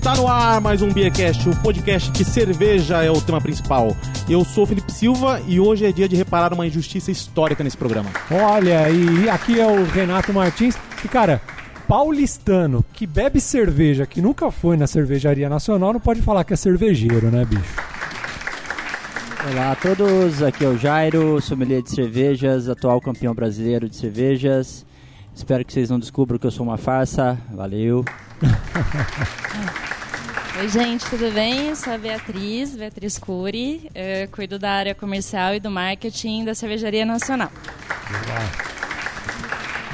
Está no ar mais um Beercast, o podcast que cerveja é o tema principal. Eu sou o Felipe Silva e hoje é dia de reparar uma injustiça histórica nesse programa. Olha, e aqui é o Renato Martins. E cara, paulistano que bebe cerveja, que nunca foi na cervejaria nacional, não pode falar que é cervejeiro, né, bicho? Olá a todos, aqui é o Jairo, sommelier de cervejas, atual campeão brasileiro de cervejas. Espero que vocês não descubram que eu sou uma farsa. Valeu. Oi, gente, tudo bem? Eu sou a Beatriz, Beatriz Cury. Eu cuido da área comercial e do marketing da Cervejaria Nacional.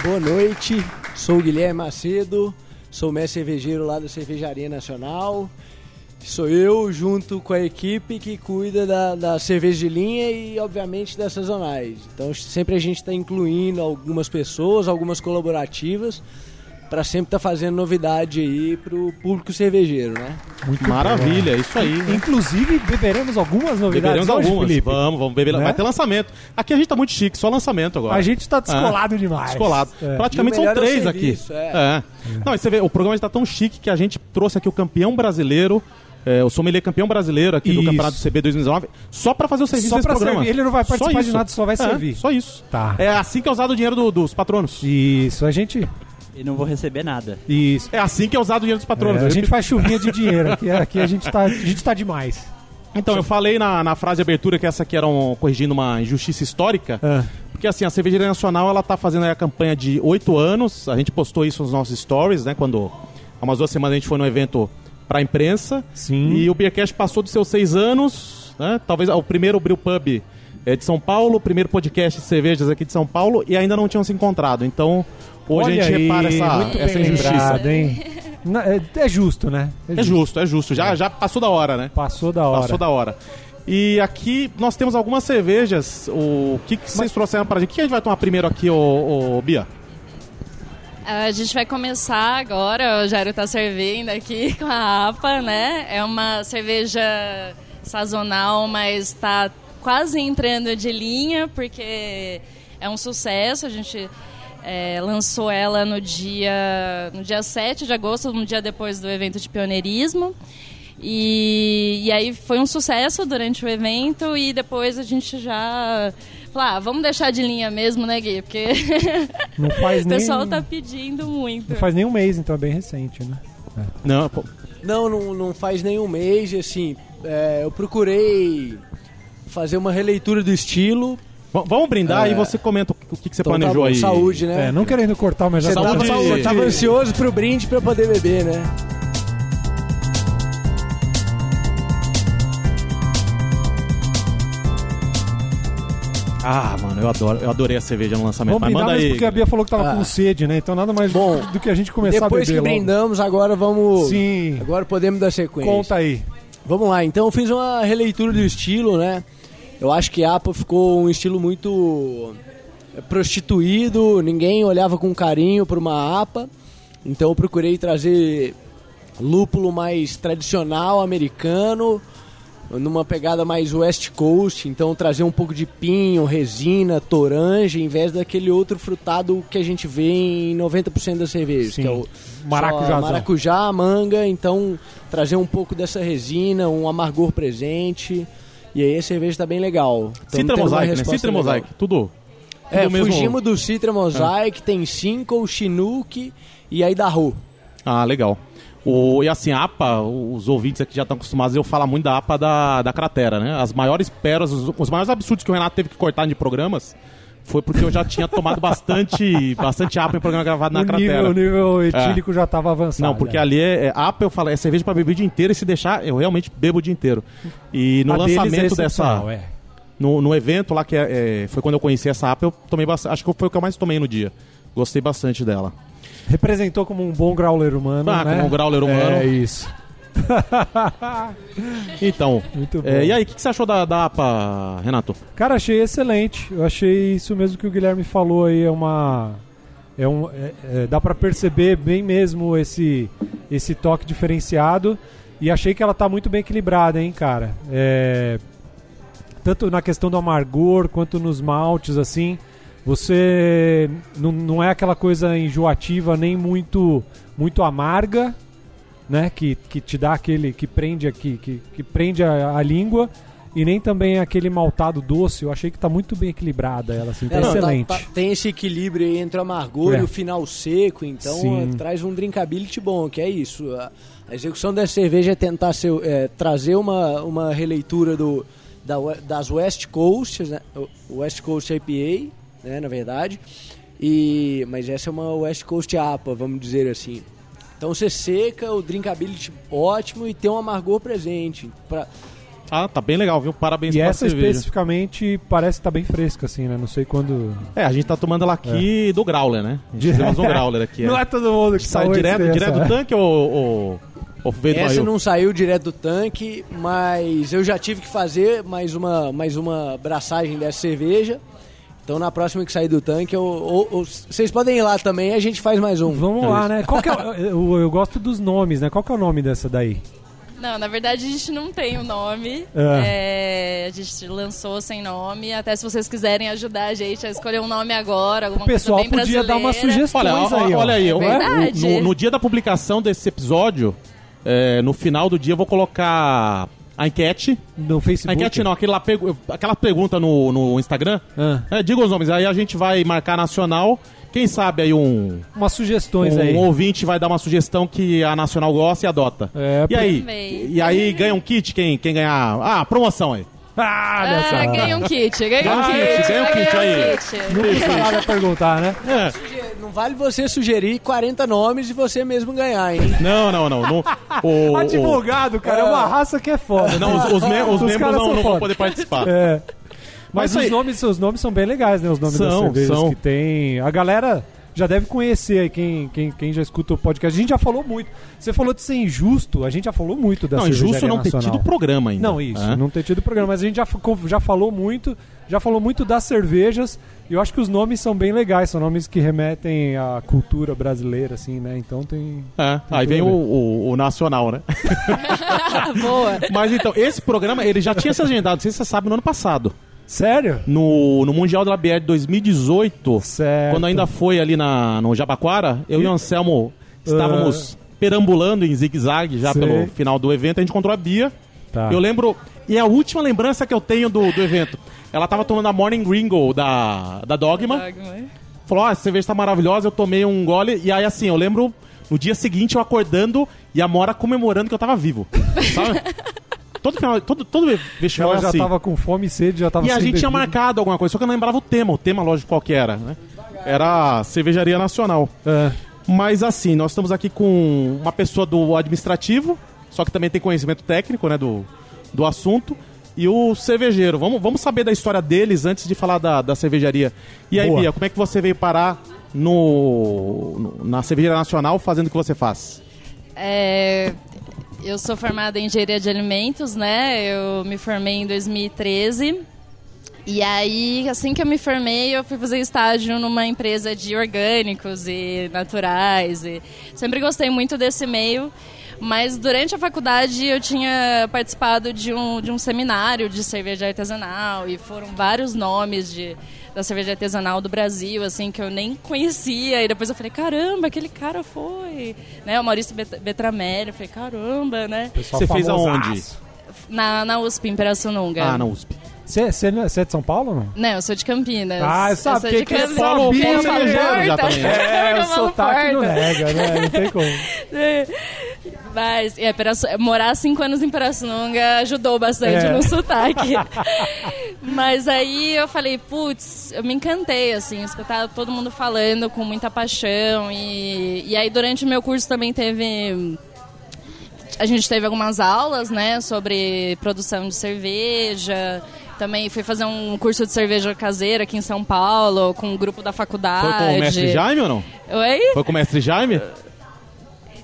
Boa noite, sou o Guilherme Macedo, sou mestre cervejeiro lá da Cervejaria Nacional. Sou eu, junto com a equipe que cuida da, da cerveja de linha e, obviamente, das sazonais. Então, sempre a gente está incluindo algumas pessoas, algumas colaborativas, para sempre estar tá fazendo novidade aí para o público cervejeiro, né? Muito Maravilha, bom. isso aí. Né? Inclusive, beberemos algumas novidades beberemos hoje, algumas. Felipe. Vamos, vamos beber. Né? Vai ter lançamento. Aqui a gente tá muito chique, só lançamento agora. A gente tá descolado é. demais. Descolado. É. Praticamente são três serviço, aqui. É. é. Não, e você vê, o programa está tão chique que a gente trouxe aqui o campeão brasileiro é, o sommelier campeão brasileiro aqui isso. do Campeonato CB 2019, só para fazer o serviço só desse programa. Servir. Ele não vai participar de nada, só vai é, servir. Só isso. Tá. É assim que é usado o dinheiro do, dos patronos. Isso, a gente... E não vou receber nada. Isso. É assim que é usado o dinheiro dos patronos. É, a gente faz chuvinha de dinheiro. Aqui, aqui a, gente tá, a gente tá demais. Então, eu falei na, na frase de abertura que essa aqui era um, corrigindo uma injustiça histórica. É. Porque assim, a Cervejaria Nacional ela tá fazendo a campanha de oito anos. A gente postou isso nos nossos stories, né? Quando há umas duas semanas a gente foi no evento para a imprensa. Sim. E o Beercast passou dos seus seis anos, né? Talvez o primeiro Brew Pub é de São Paulo, o primeiro podcast de cervejas aqui de São Paulo e ainda não tinham se encontrado. Então, hoje Olha a gente aí, repara essa, essa injustiça. Lembrado, hein? É, é, justo, né? É, é justo, é justo. Já, já passou da hora, né? Passou da hora. Passou da hora. E aqui nós temos algumas cervejas. O que, que vocês Mas... trouxeram para a gente? O que a gente vai tomar primeiro aqui, ô, ô Bia? A gente vai começar agora, o Jairo está servindo aqui com a APA, né? É uma cerveja sazonal, mas está quase entrando de linha, porque é um sucesso. A gente é, lançou ela no dia, no dia 7 de agosto, um dia depois do evento de pioneirismo. E, e aí foi um sucesso durante o evento e depois a gente já ah, vamos deixar de linha mesmo, né, Gui? Porque não faz o pessoal nem... tá pedindo muito. Não faz nem um mês, então é bem recente, né? É. Não, não, não, não faz nenhum mês, assim, é, eu procurei fazer uma releitura do estilo. V vamos brindar é. e você comenta o que, que você então, planejou tá bom, aí. Saúde, né? É, não querendo cortar, mas já você tava, saúde. tava ansioso pro brinde pra poder beber, né? Ah, mano, eu adoro, eu adorei a cerveja no lançamento. Vamos brindar manda aí. porque a Bia falou que tava ah. com sede, né? Então nada mais Bom, do que a gente começar a beber Depois que logo. brindamos, agora vamos... Sim. Agora podemos dar sequência. Conta aí. Vamos lá, então eu fiz uma releitura do estilo, né? Eu acho que a APA ficou um estilo muito é, prostituído, ninguém olhava com carinho para uma APA. Então eu procurei trazer lúpulo mais tradicional americano, numa pegada mais West Coast, então trazer um pouco de pinho, resina, toranja, em vez daquele outro frutado que a gente vê em 90% das cervejas, Sim. que é o maracujá, maracujá, manga, então trazer um pouco dessa resina, um amargor presente, e aí a cerveja está bem legal. Então, Citra Mosaic, né? Citra Mosaic, tudo. É, tudo fugimos do Citra Mosaic, é. tem cinco, Chinook e aí da Ru. Ah, legal. O, e assim, a APA, os ouvintes aqui já estão acostumados, eu falo muito da APA da, da cratera, né? As maiores pérolas, os, os maiores absurdos que o Renato teve que cortar de programas foi porque eu já tinha tomado bastante, bastante APA em programa gravado na o cratera. Nível, o nível etílico é. já estava avançado. Não, porque é. ali é, é APA, eu falo, é cerveja para beber o dia inteiro e se deixar, eu realmente bebo o dia inteiro. E no a lançamento é dessa. É. No, no evento lá, que é, é, foi quando eu conheci essa APA, eu tomei bastante. Acho que foi o que eu mais tomei no dia. Gostei bastante dela. Representou como um bom growler humano. Ah, né? como um growler humano. É isso. então, é, e aí, o que, que, você achou da, da APA, Renato? Cara, achei excelente. Eu achei isso mesmo que o Guilherme falou aí. É uma. É um, é, é, dá para perceber bem mesmo esse, esse toque diferenciado. E achei que ela tá muito bem equilibrada, hein, cara. É, tanto na questão do amargor quanto nos maltes, assim. Você não, não é aquela coisa enjoativa nem muito muito amarga né? Que, que te dá aquele. que prende aqui, que, que prende a, a língua. E nem também aquele maltado doce. Eu achei que tá muito bem equilibrada ela, assim, tá É, tá- excelente. tá- tem esse equilíbrio aí entre o amargor É. e o final seco, então Sim. é, traz um drinkability bom, que é isso. A, a execução dessa cerveja é tentar ser, é, trazer uma, uma releitura do, da das West Coast, né? West Coast IPA, né, na verdade. E, mas essa é uma West Coast APA, vamos dizer assim. Então você seca, o drinkability ótimo e tem um amargor presente. Pra, Ah, tá bem legal, viu? Parabéns E essa cerveja. especificamente parece estar bem fresca, assim, né? Não sei quando. É, a gente tá tomando ela aqui do Growler, né? A gente temos um Growler aqui. Não é todo mundo que Sai salva direto, direto do tanque ou, ou, ou Essa não saiu direto do tanque, mas eu já tive que fazer mais uma, mais uma braçagem dessa cerveja. Então na próxima que sair do tanque, eu, ou- ou- vocês podem ir lá também, a gente faz mais um. Vamos É lá, né? Qual que é, eu, eu gosto dos nomes, né? Qual que é o nome dessa daí? Não, na verdade a gente não tem o nome. Ah. É, a gente lançou sem nome. Até se vocês quiserem ajudar a gente a escolher um nome agora, alguma O pessoal coisa bem podia dar uma sugestão. Olha, aí, ó, olha aí, É no, no dia da publicação desse episódio, é, no final do dia eu vou colocar a enquete. No A Facebook. enquete não, aquele lá, pegu- aquela pergunta no, no Instagram. Ah, É, diga os nomes, aí a gente vai marcar nacional. Quem sabe aí um, umas sugestões um aí. ouvinte vai dar uma sugestão que a nacional gosta e adota. É, E aí? Também. E aí ganha um kit quem, quem ganhar. Ah, promoção aí. Ah, olha só. Ah, ganha um kit, ganha um Ganha um kit. ganha um kit aí. um kit. Não custa nada perguntar, né? É. Não vale você sugerir 40 nomes e você mesmo ganhar, hein? Não, não, não. não o, Advogado, cara, é uma raça que é foda. não, os, os me- os Os membros caras não, não vão poder participar. É. Mas, Mas os nomes, os nomes são bem legais, né? Os nomes das São, cervejas são. que tem. A galera já deve conhecer aí quem, quem, quem já escuta o podcast. A gente já falou muito. Você falou de ser injusto, a gente já falou muito da Não, injusto não ter nacional. tido programa ainda. Não, isso, É. não ter tido programa. Mas a gente já, já falou muito, já falou muito das cervejas. E eu acho que os nomes são bem legais, são nomes que remetem à cultura brasileira, assim, né? Então tem. É, aí tudo vem o, o- o nacional, né? Boa. Mas então, esse programa, ele já tinha se agendado, não sei se você sabe, no ano passado. Sério? No, no Mundial da BR de 2018, Certo. quando ainda foi ali na, no Jabaquara, eu e o Anselmo estávamos perambulando em zigue-zague já Sei. pelo final do evento, a gente encontrou a Bia. Tá. Eu lembro, e a última lembrança que eu tenho do, do evento, ela tava tomando a Morning Gringo da, da Dogma. Falou, ó, a cerveja tá maravilhosa, eu tomei um gole. E aí, assim, eu lembro no dia seguinte eu acordando e a Mora comemorando que eu tava vivo. Sabe? todo final, todo, todo vestibular Ela já assim. tava com fome e sede, já tava E a gente tinha marcado alguma coisa, só que eu não lembrava o tema. O tema, lógico, qual que era, né? Era Cervejaria Nacional. É. Mas assim, nós estamos aqui com uma pessoa do administrativo, só que também tem conhecimento técnico, né, do, do assunto. E o cervejeiro. Vamos, vamos saber da história deles antes de falar da, da cervejaria. E aí, Boa. Bia, como é que você veio parar no, no- na Cervejaria Nacional fazendo o que você faz? É, eu sou formada em engenharia de alimentos, né? Eu me formei em 2013. E aí, assim que eu me formei, eu fui fazer estágio numa empresa de orgânicos e naturais. E sempre gostei muito desse meio. Mas durante a faculdade eu tinha participado de um, de um seminário de cerveja artesanal e foram vários nomes de, da cerveja artesanal do Brasil, assim, que eu nem conhecia. E depois eu falei, caramba, aquele cara foi. Né, o Maurício Bet- Betramelli. Eu falei, caramba, né? Pessoal Você fez aonde? Na, na USP, em Pirassununga. Ah, na USP. Você é- é de São Paulo ou não? Não, eu sou de Campinas. Ah, eu sabia sou de que é Campinas. eu já também, né? É, o Eu sotaque não nega, né? Não tem como. Mas é, morar cinco anos em Pirassununga ajudou bastante É. no sotaque. Mas aí eu falei, putz, eu me encantei, assim, escutar todo mundo falando com muita paixão. E, e aí durante o meu curso também teve. A gente teve algumas aulas, né, sobre produção de cerveja. Também fui fazer um curso de cerveja caseira aqui em São Paulo, com um grupo da faculdade. Foi com o mestre Jaime ou não? Oi? Foi com o mestre Jaime?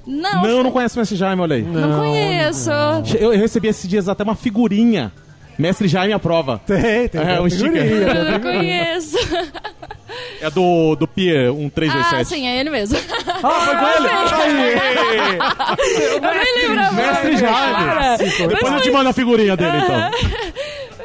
Não, Não, não conheço o mestre Jaime, olha aí. não conheço. Eu, eu recebi esses dias até uma figurinha. Mestre Jaime aprova. Tem, tem. É, tem um figurinha, sticker. tem Não conheço. É do, do Pier Ah, 1327. sim, é ele mesmo. Ah, foi com ele? Aí! Eu nem lembrava. Mestre Jaime. Depois eu te mando a figurinha dele, então.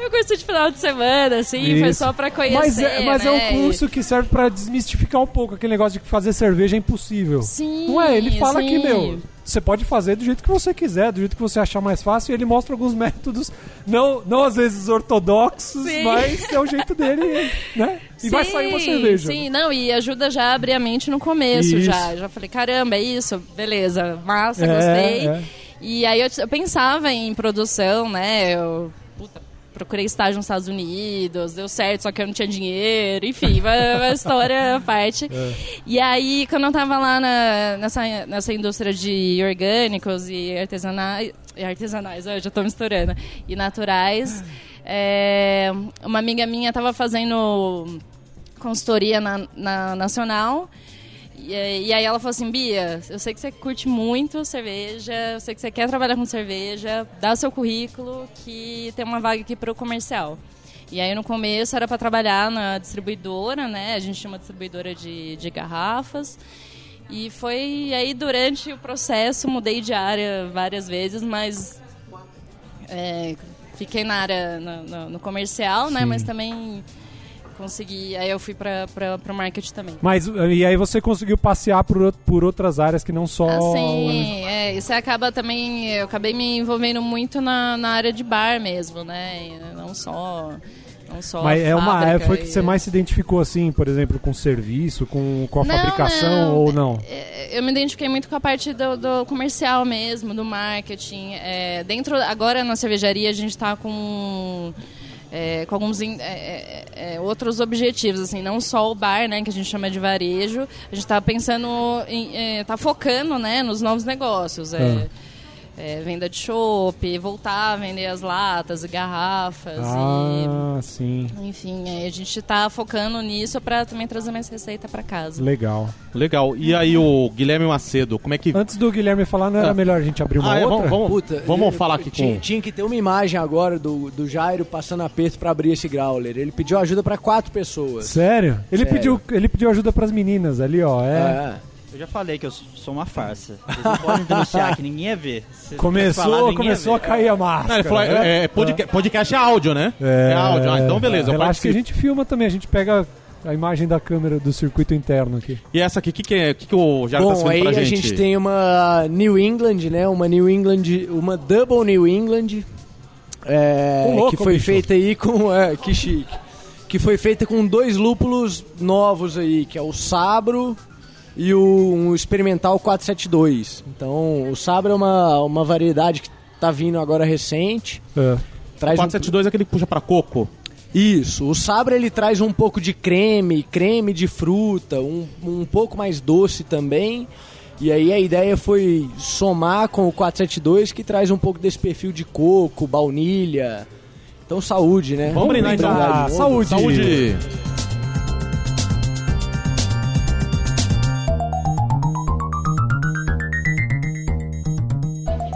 Eu curso de final de semana, assim, foi Isso. só pra conhecer. Mas, é, mas é né? um curso que serve pra desmistificar um pouco aquele negócio de que fazer cerveja é impossível. Sim. Não é? Ele fala sim. que, meu, você pode fazer do jeito que você quiser, do jeito que você achar mais fácil, e ele mostra alguns métodos, não, não às vezes ortodoxos, Sim. mas é o jeito dele, né? E vai Sim, sair uma cerveja. Sim, não, e ajuda já a abrir a mente no começo, Isso. já. Já falei, caramba, é isso, beleza, massa, É, gostei. é. E aí eu, eu pensava em produção, né? Eu puta, procurei estágio nos Estados Unidos, deu certo, só que eu não tinha dinheiro, enfim, uma, história à parte. É. E aí, quando eu tava lá na- nessa, nessa indústria de orgânicos e artesanais, artesanais, eu já tô misturando, e naturais, é, uma amiga minha tava fazendo consultoria na, na Nacional. E, aí- e aí ela falou assim, Bia, eu sei que você curte muito cerveja, eu sei que você quer trabalhar com cerveja, dá o seu currículo que tem uma vaga aqui para o comercial. E aí no começo era para trabalhar na distribuidora, né? A gente tinha uma distribuidora de, de garrafas. E foi aí durante o processo, mudei de área várias vezes, mas é, fiquei na área no, no- no comercial, né? Mas também consegui. Aí eu fui para o marketing também. Mas, e aí você conseguiu passear por, por outras áreas que não só... Assim, é, e você acaba também. Eu acabei me envolvendo muito na, na área de bar mesmo, né? E Não só. Não só Mas é uma, é, foi que você mais se identificou assim, por exemplo, com serviço, com, com a Não, fabricação não. ou não? É, Eu me identifiquei muito com a parte do, do comercial mesmo, do marketing. É, dentro, agora na cervejaria a gente está com, é, com alguns in- é, é, é, outros objetivos, assim, não só o bar, né, que a gente chama de varejo. A gente está pensando, em, é, tá focando, né, nos novos negócios. É, é, venda de chopp, voltar a vender as latas e garrafas Ah, sim. e enfim, aí a gente está focando nisso para também trazer mais receita para casa. Legal. Legal. E aí o Guilherme Macedo, como é que... Antes do Guilherme falar, não era Ah. melhor a gente abrir uma Ah, é, outra? vamos, vamos, Puta, vamos falar aqui tinha, com... tinha que ter uma imagem agora do, do Jairo passando aperto pra abrir esse growler. Ele pediu ajuda pra quatro pessoas. Sério? Ele, Sério. Pediu, ele pediu ajuda pras meninas ali, ó. É. É. Eu já falei que eu sou uma farsa. Vocês não podem denunciar que ninguém ia ver. Começou, ia começou a ver. cair a máscara. Não, ele falou, né? é, é, podca- podcast é áudio, né? É, áudio. Ah, então beleza. eu Relaxa que a gente filma também, a gente pega a imagem da câmera do circuito interno aqui. E essa aqui, o que, que, é, que, que o Jairo tá Bom, sendo aí pra a gente? gente tem uma New England, né? Uma New England, uma Double New England, é, louco, que foi bicho. feita aí com, é, que chique, que foi feita com dois lúpulos novos aí, que é o Sabro e o um experimental 472. Então, o Sabro é uma, uma variedade que tá vindo agora recente. É. Traz um- 472 é aquele que puxa pra coco. Isso, o Sabra ele traz um pouco de creme, creme de fruta, um, um pouco mais doce também. E aí a ideia foi somar com o 472 que traz um pouco desse perfil de coco, baunilha. Então saúde, né? Vamos brindar então. Saúde. Saúde.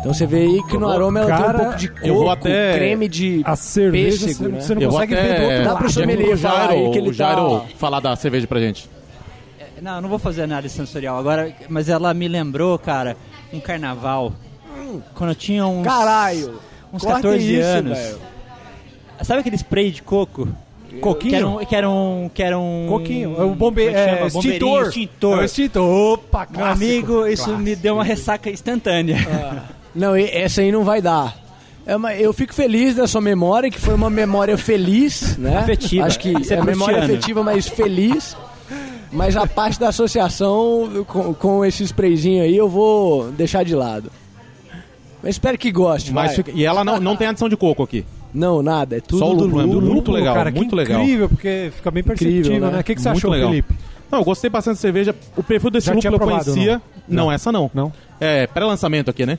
Então você vê aí que no aroma ela tem Cara, um pouco de coco, eu vou até- creme de A cerveja, pêssego, você, né? você não Eu vou consegue até ver do outro Dá pro sommelier falar aí que ele o Jairo tá- falar da cerveja pra gente. Não, eu não vou fazer análise sensorial agora, mas ela me lembrou, cara, um carnaval. Quando eu tinha uns. Caralho! Uns corta 14 isso, anos. velho. Sabe aquele spray de coco? Que era Coquinho? um. Que era um, que era um Coquinho. É o bombe... é que é, extintor. extintor. É o extintor. Opa, Meu clássico. amigo, isso Clássico. me deu uma ressaca instantânea. Não, essa aí não vai dar. É uma- eu fico feliz da sua memória, que foi uma memória feliz, né? Afetiva. Acho que é é memória afetiva, mas feliz. Mas a parte da associação com, com esse sprayzinho aí eu vou deixar de lado. Mas espero que goste, Mas vai. fica- E ela não, não tem adição de coco aqui. Não, nada, é tudo Só o lúpulo, é lúpulo. muito legal, cara, muito legal. incrível, porque fica bem perceptível, Incrível, né? né? O que, que você Muito achou, legal. Felipe? Não, eu gostei bastante da cerveja. O perfil desse Já tinha lúpulo eu provado, conhecia. não? Não, essa não. Não? É, pré-lançamento aqui, né?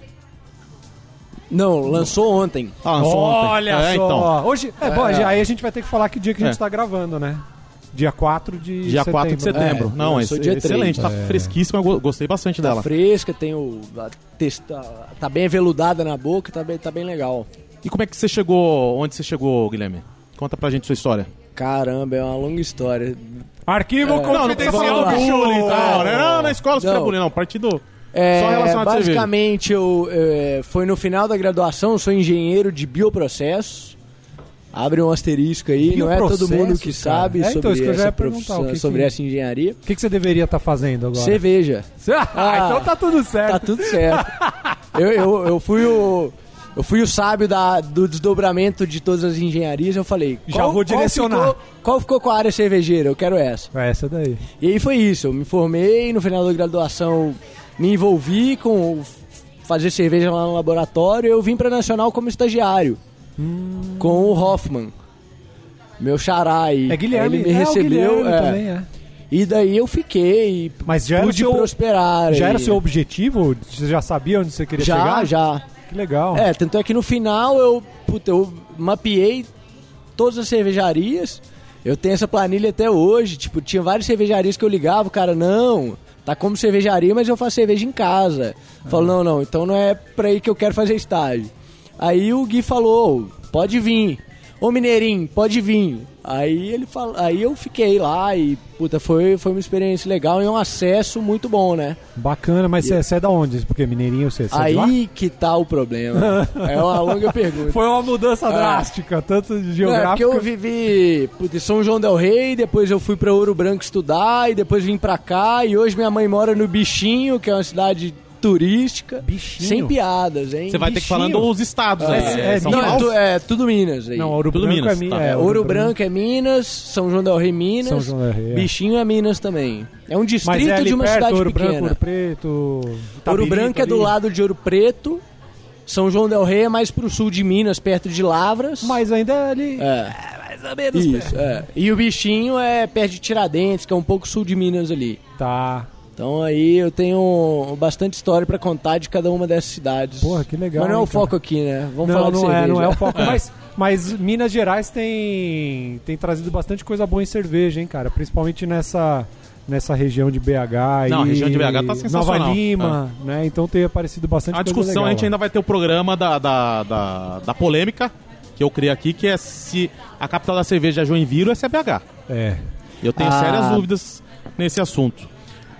Não, lançou ontem. Ah, lançou ontem. Olha É, só. então. Hoje, é, bom, já- aí a gente vai ter que falar que dia que a gente É. tá gravando, né? Dia 4 de Dia setembro. 4 de setembro. É, não, dia excelente, três. tá fresquíssima, eu go- gostei bastante Tá dela. fresca, tem o. A testa, tá bem aveludada na boca, tá bem, tá bem legal. E como é que você chegou, onde você chegou, Guilherme? Conta pra gente sua história. Caramba, é uma longa história. Arquivo É. Não, não precisa confidencial do e show. tal, né? Não, na escola Não. não. Partido É, Só relacionado basicamente, eu, é, foi no final da graduação, eu sou engenheiro de bioprocessos. abre um asterisco aí, não é todo mundo que cara? sabe É, então, sobre já essa profissão, que sobre que- essa engenharia. O que, que você deveria estar fazendo agora? Cerveja. Ah, então tá tudo certo. Tá tudo certo. eu, eu, eu fui o. Eu fui o sábio da, do desdobramento de todas as engenharias. Eu falei, Já qual- vou direcionar. Qual ficou, qual ficou com a área cervejeira? Eu quero essa. Essa daí. E aí foi isso. Eu me formei, no final da graduação me envolvi com fazer cerveja lá no laboratório. Eu vim pra Nacional como estagiário Hum. com o Hoffman. Meu xará aí. É Guilherme. Ele me é, recebeu. Guilherme é. também, é. E daí eu fiquei. Mas já pude seu- prosperar. Já aí. era seu objetivo? Você já sabia onde você queria Já, chegar? já. Que legal. É, tanto é que no final eu, puta, eu mapeei todas as cervejarias. Eu tenho essa planilha até hoje. Tipo, tinha várias cervejarias que eu ligava, o cara, não, tá como cervejaria, mas eu faço cerveja em casa. Falou, não, não, então não é pra aí que eu quero fazer estágio. Aí o Gui falou, pode vir. Ô Mineirinho, pode vir. Aí ele falou, aí eu fiquei lá e, puta, foi, foi uma experiência legal e um acesso muito bom, né? Bacana, mas você é da onde? Porque Mineirinho você, é? Aí que tá o problema. é uma longa pergunta. Foi uma mudança É. drástica, tanto Não, é geográfica. porque eu vivi putz, em São João del Rei, depois eu fui pra Ouro Branco estudar, e depois vim pra cá, e hoje minha mãe mora no Bichinho, que é uma cidade turística. Bichinho? Sem piadas, hein? Você vai ter que falando os estados É, aí. é, São não, é, Paulo? tu- é tudo Minas aí. Não, Ouro Tudo Branco Minas, é, tá. é, É, Ouro Branco é Minas, São João del Rei Minas, São João del Rei, é. Bichinho é Minas também. É um Mas distrito é ali de uma perto, cidade Ouro pequena. Branco, Ouro Preto... Ouro Branco é do ali. lado de Ouro Preto, São João del Rei é mais pro sul de Minas, perto de Lavras. Mas ainda é ali... É. mais ou menos Isso, é. E o bichinho é perto de Tiradentes, que é um pouco sul de Minas ali. Tá. Então aí eu tenho bastante história pra contar de cada uma dessas cidades. Porra, que legal, Mas não é o foco cara? aqui, né? Vamos não, falar de não cerveja. é, não é o foco. Mas, mas Minas Gerais tem, tem trazido bastante coisa boa em cerveja, hein, cara? Principalmente nessa, nessa região de BH Não, a e região de BH tá sensacional. Nova Lima, né? Então tem aparecido bastante A coisa discussão, legal a gente lá. ainda vai ter o programa da, da, da, da polêmica, que eu criei aqui, que é se a capital da cerveja é Joinville ou se é BH. É. Eu tenho Ah. sérias dúvidas nesse assunto.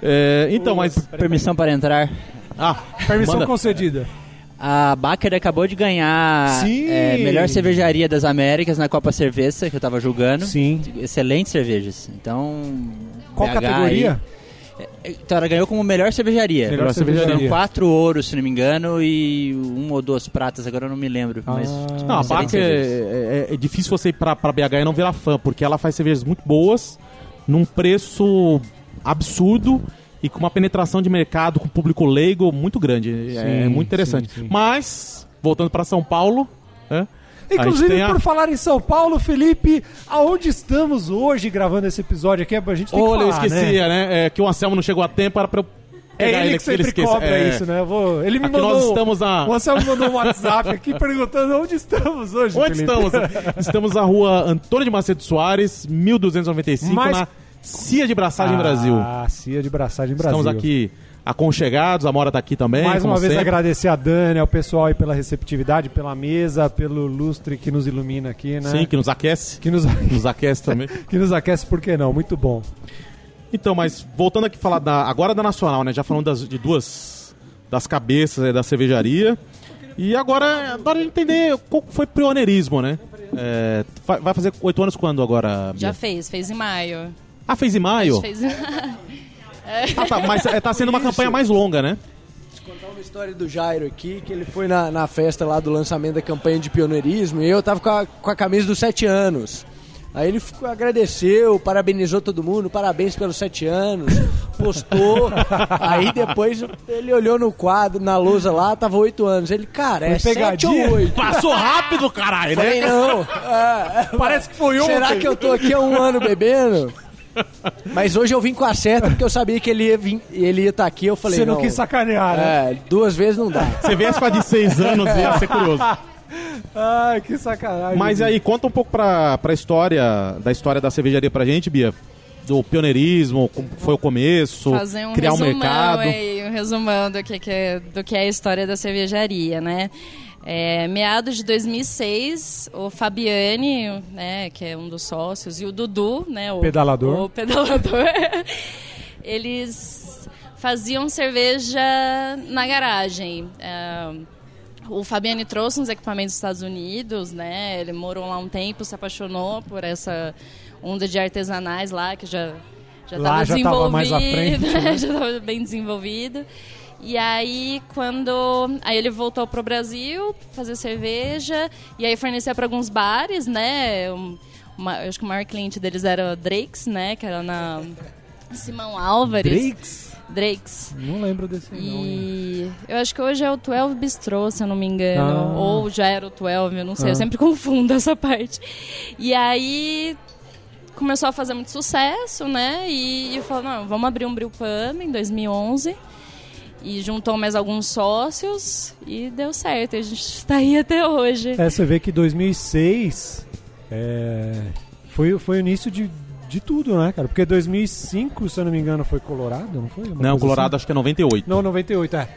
É, então, mas... Permissão para entrar. Ah, Permissão manda. concedida. A Baker acabou de ganhar é, melhor cervejaria das Américas na Copa Cerveja, que eu tava julgando. Sim. Excelentes cervejas. Então. Qual BH categoria? aí- então ela ganhou como melhor cervejaria. Melhor cervejaria. Foram quatro ouros, se não me engano, e um ou duas pratas, agora eu não me lembro. Mas Ah. Não, a cervejas. é, é- é difícil você ir pra, pra BH e não virar fã, porque ela faz cervejas muito boas, num preço absurdo e com uma penetração de mercado com público leigo muito grande. é Sim, muito interessante. sim, sim. Mas, voltando pra São Paulo, gente Inclusive, a- por falar em São Paulo, Felipe, aonde estamos hoje gravando esse episódio aqui? A gente tem Olha, que eu falar, esquecia, né? né? É, que o Anselmo não chegou a tempo, era pra eu É pegar ele que sempre esqueça. cobra É. isso, né? Eu vou... Ele me Aqui mandou... nós estamos na... O Anselmo mandou um WhatsApp aqui perguntando onde estamos hoje, Onde Felipe? estamos? estamos na rua Antônio de Macedo Soares, 1295, Mas- na Cia de Braçagem Brasil. Ah, Cia de Braçagem Brasil. Estamos aqui aconchegados, a Mora tá aqui também. Mais uma vez sempre. agradecer a Dani, ao pessoal aí pela receptividade, pela mesa, pelo lustre que nos ilumina aqui, né? Sim, que nos aquece. que nos, Nos aquece também. que nos aquece, por que não? Muito bom. Então, mas voltando aqui falar da, agora da Nacional, né? Já falando das, de duas das cabeças aí da cervejaria. E agora, agora entender qual foi o pioneirismo, né? É, vai fazer oito anos quando agora? Bia? Já fez, fez em maio. Ah, fez em maio? Fez... Ah, tá, mas é, tá sendo uma campanha mais longa, né? contar uma história do Jairo aqui, que ele foi na, na festa lá do lançamento da campanha de pioneirismo e eu tava com a, com a camisa dos sete anos. Aí ele ficou, agradeceu, parabenizou todo mundo, parabéns pelos sete anos, postou. Aí depois ele olhou no quadro, na lousa lá, tava oito anos. Ele, cara, é sete ou oito? Passou rápido, caralho, Falei, né? não. é, Parece que foi será que eu tô aqui há um ano bebendo? Mas hoje eu vim com a certa porque eu sabia que ele ia vir, ele ia estar aqui. Eu falei, Você não, quis sacanear, né? É, duas vezes não dá. Você viesse com a de seis anos, ia ser curioso. Ai, que sacanagem. Mas aí, conta um pouco pra, pra história, da história da cervejaria pra gente, Bia. Do pioneirismo, como foi o começo, fazer um criar um resumão mercado. aí, um resumão do que, que é, do que é a história da cervejaria, né? É, meados de 2006, o Fabiane, né, que é um dos sócios, e o Dudu, né, o Pedalador. o pedalador, eles faziam cerveja na garagem. É, o Fabiane trouxe uns equipamentos dos Estados Unidos, né? Ele morou lá um tempo, se apaixonou por essa onda de artesanais lá, que já já estava já tava desenvolvido, mais à frente, né? já estava bem desenvolvido. E aí, quando. Aí ele voltou pro Brasil fazer cerveja, e aí fornecia para alguns bares, né? Um- uma- acho que o maior cliente deles era o Drakes, né? Que era na Simão Álvares. Drakes? Drakes. Não lembro desse? E eu acho que hoje é o 12 Bistrô, se eu não me engano. Ah. Ou já era o 12, eu não sei. Ah. Eu sempre confundo essa parte. E aí começou a fazer muito sucesso, né? E, e falou, não, vamos abrir um Brewpub em 2011. E juntou mais alguns sócios e deu certo. A gente está aí até hoje. É, você vê que 2006 é, foi, foi o início de, de tudo, né, cara? Porque 2005, se eu não me engano, foi Colorado, não foi? Uma Não, Colorado assim? acho que é 98. Não, 98, é.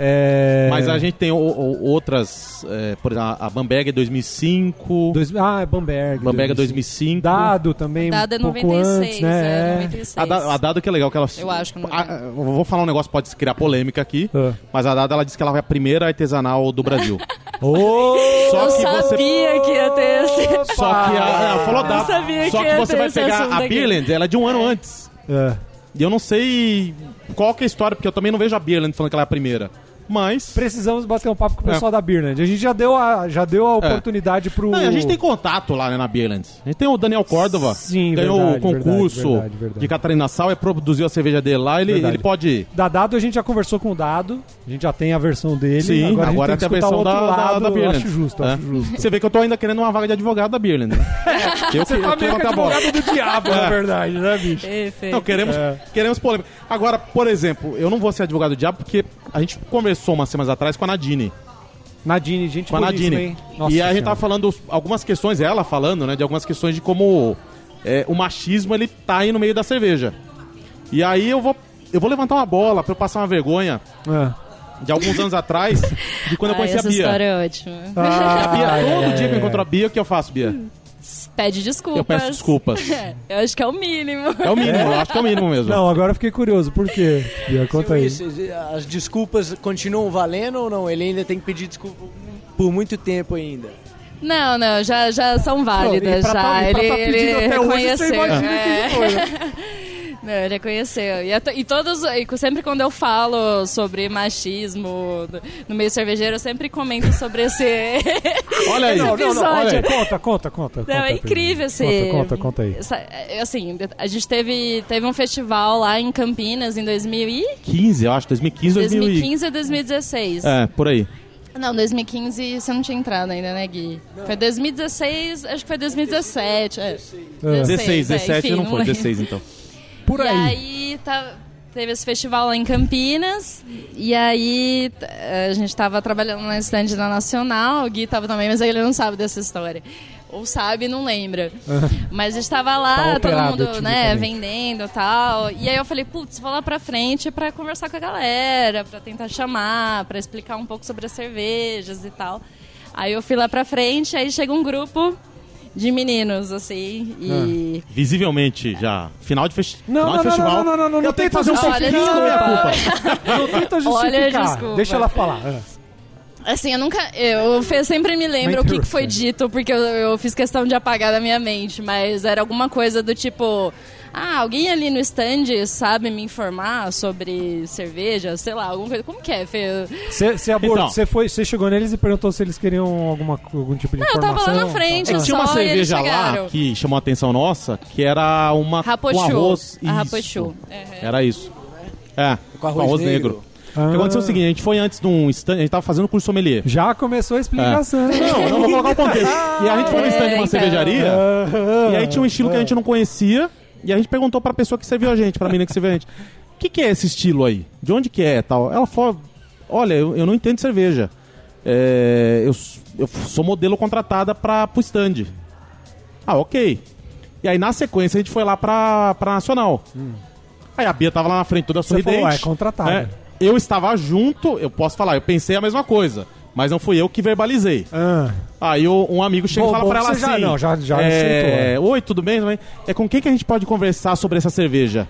É... Mas a gente tem o- o- outras, é, por exemplo, a Bamberg é 2005, Dois... Ah, é Bamberg. Bamberg é 2005. Dado também, Dado é um pouco 96, antes, né? é, É. 96. A, da, a Dado que é legal, que ela... Eu acho que não- A- eu vou falar um negócio, pode criar polêmica aqui, Ah. mas a Dado, ela disse que ela é a primeira artesanal do Brasil. Ô! Só eu que sabia você... que ia ter esse... Só que a, ela falou Eu Dado. sabia Só que que ia você ter vai pegar a. Beerland, ela é de um ano antes. É. E eu não sei qual que é a história, porque eu também não vejo a Beerland falando que ela é a primeira. Mas... Precisamos bater um papo com o É. pessoal da Birnand. A gente já deu a, já deu a oportunidade pro. Não, a gente tem contato lá né, na Beerland. A gente tem o Daniel Córdova, Sim, ganhou verdade, o concurso verdade, verdade, verdade. de Catarina Sal, e produziu a cerveja dele lá. Ele, ele pode. Da Dado a gente já conversou com o Dado, a gente já tem a versão dele. Sim, agora, agora a gente tem a tem que escutar versão da, da, lado. da eu Beerland. acho justo, É. acho justo. Você vê que eu tô ainda querendo uma vaga de advogado da Beerland. Né? eu Você que- tá eu que meio que a advogado do diabo, na verdade, né, bicho? Perfeito. Não, queremos, É. queremos polêmica. Agora, por exemplo, eu não vou ser advogado do diabo porque a gente conversou umas semanas atrás com a Nadine. Nadine, gente Com a Nadine. hein? Nossa e a gente tava falando algumas questões, ela falando, né, de algumas questões de como é, o machismo ele tá aí no meio da cerveja. E aí eu vou, eu vou levantar uma bola pra eu passar uma vergonha É. de alguns anos atrás, de quando eu conheci a essa Bia. história é ótima. Ah, A Bia, todo ai, dia que eu encontro a Bia, o que eu faço, Bia? Pede desculpas. Eu peço desculpas. eu acho que é o mínimo. É o mínimo, eu acho que é o mínimo mesmo. Não, agora eu fiquei curioso. Por quê? Conta aí. Isso, As desculpas continuam valendo ou não? Ele ainda tem que pedir desculpa por muito tempo ainda. Não, não, já, já são válidas. e pra já. tá- e pra ele tá pedindo ele até hoje, você reconheceu. imagina é. que foi, né? Não, ele reconheceu. E, e todos, e sempre quando eu falo sobre machismo no meio cervejeiro, eu sempre comento sobre esse. Olha aí. Não, não, não, olha aí. episódio. Conta, conta, conta. Não, conta, é incrível esse. Conta, conta, conta aí. essa- é, Assim, a gente teve, teve um festival lá em Campinas em 2015, 15, eu acho, 2015, 2000 e- 2015 a 2016. É, por aí. Não, 2015 você não tinha entrado ainda, né, Gui? Foi 2016, acho que foi 2017. É. 16, é, 17 enfim, não não foi, lembro. 16 então. Por e aí. aí tá- teve esse festival lá em Campinas. E aí a gente tava trabalhando na stand da Nacional, o Gui tava também, mas aí ele não sabe dessa história. Ou sabe não lembra. Mas a gente tava lá, Tá todo mundo, né, tipicamente. vendendo e tal. E aí eu falei, putz, vou lá pra frente pra conversar com a galera, pra tentar chamar, pra explicar um pouco sobre as cervejas e tal. Aí eu fui lá pra frente, aí chega um grupo de meninos, assim, e... Visivelmente já. Final de, festi Não, final não, de não, festival. não, não, não, não, Eu não tenho que tenta fazer um Olha, desculpa. culpa. Não tenta Olha, justificar. desculpa. Deixa ela falar. É. Assim, eu nunca. Eu, eu sempre me lembro o que, que foi dito, porque eu, eu fiz questão de apagar da minha mente, mas era alguma coisa do tipo. Ah, alguém ali no stand sabe me informar sobre cerveja, sei lá, alguma coisa. Como que é, Fê? Você abordou- Então. você foi, você chegou neles e perguntou se eles queriam alguma, algum tipo de Não, eu informação? tava lá na frente, É que tinha uma cerveja lá que chamou a atenção nossa, que era uma Rapochu. com arroz. A isso. Rapochu. Uhum. Era isso. É, Com arroz negro. Ah. O que aconteceu é o seguinte, a gente foi antes de um stand, a gente tava fazendo curso sommelier. Já começou a explicação. Não, não vou colocar o contexto. E a gente foi no stand de uma cervejaria, Ah, e aí tinha um estilo que a gente não conhecia, e a gente perguntou pra pessoa que serviu a gente, pra menina que serviu a gente, o que, que é esse estilo aí? De onde que é tal? Ela falou, olha, eu, eu não entendo cerveja. É, eu, eu sou modelo contratada pra, pro stand. Ah, ok. E aí, na sequência, a gente foi lá pra, pra Nacional. Aí a Bia tava lá na frente, toda Você sorridente. falou, é contratada. É, eu estava junto, eu posso falar, eu pensei a mesma coisa. Mas não fui eu que verbalizei. Ah, Aí um amigo chega Bom, e fala bom pra ela você já- assim... não, já- já é, aceitou, Oi, tudo bem? É com quem que a gente pode conversar sobre essa cerveja?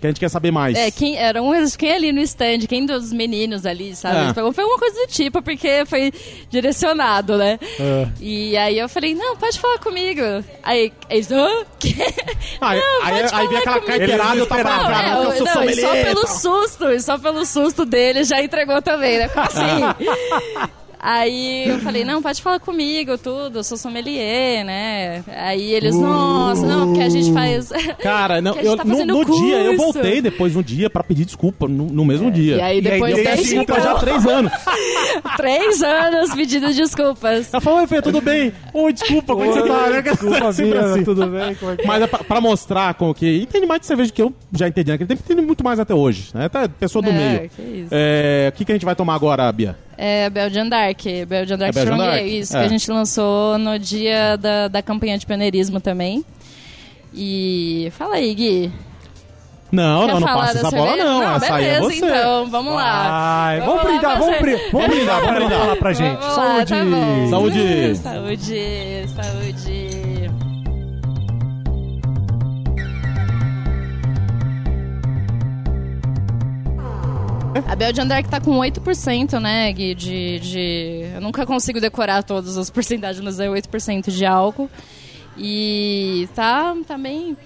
que a gente quer saber mais. É, quem era um, quem ali no stand, quem dos meninos ali, sabe? É. Foi alguma coisa do tipo, porque foi direcionado, né? É. E aí eu falei, não, pode falar comigo. Aí eles, hã? Que? Aí, não, aí, pode aí vem falar aquela carteirada e eu tava Eles pra É, eu sou não, e sommelier. só pelo susto, e só pelo susto dele já entregou também, né? Assim? Aí eu falei, não, pode falar comigo, tudo, eu sou sommelier, né? Aí eles, nossa, não, porque a gente faz. Cara, não, Que a gente eu, tá no, no dia, eu voltei depois um dia pra pedir desculpa, no, no mesmo dia. E aí depois E aí, desse desculpa já há três anos. três anos pedindo desculpas. Ela falou, oi, Fê, tudo bem? Oi, desculpa, como é que você tá? né? Desculpa, Sempre Bia, assim. tudo bem? Como é que Mas é pra, pra mostrar como que. Entende mais de cerveja que eu já entendi naquele tempo, entende muito mais até hoje. Né? Até pessoa do É, meio. que isso. É, O que, que a gente vai tomar agora, Bia? É Belgian Dark, Belgian Dark É Belgian Strong Dark? Ale, isso, É. que a gente lançou no dia da, da campanha de pioneirismo também. E fala aí, Gui. Não, Quer não, não passa essa bola, não. Não, essa aí é beleza, você. então, vamos lá. Vamos brindar, vamos, vamos brindar, Vamos brindar. falar pra gente. Vamos lá, Saúde! tá bom. Saúde. Saúde, saúde. A Belgian Dark tá com 8%, né, Gui, de, de... Eu nunca consigo decorar todas as porcentagens, mas é 8% de álcool. E tá, tá bem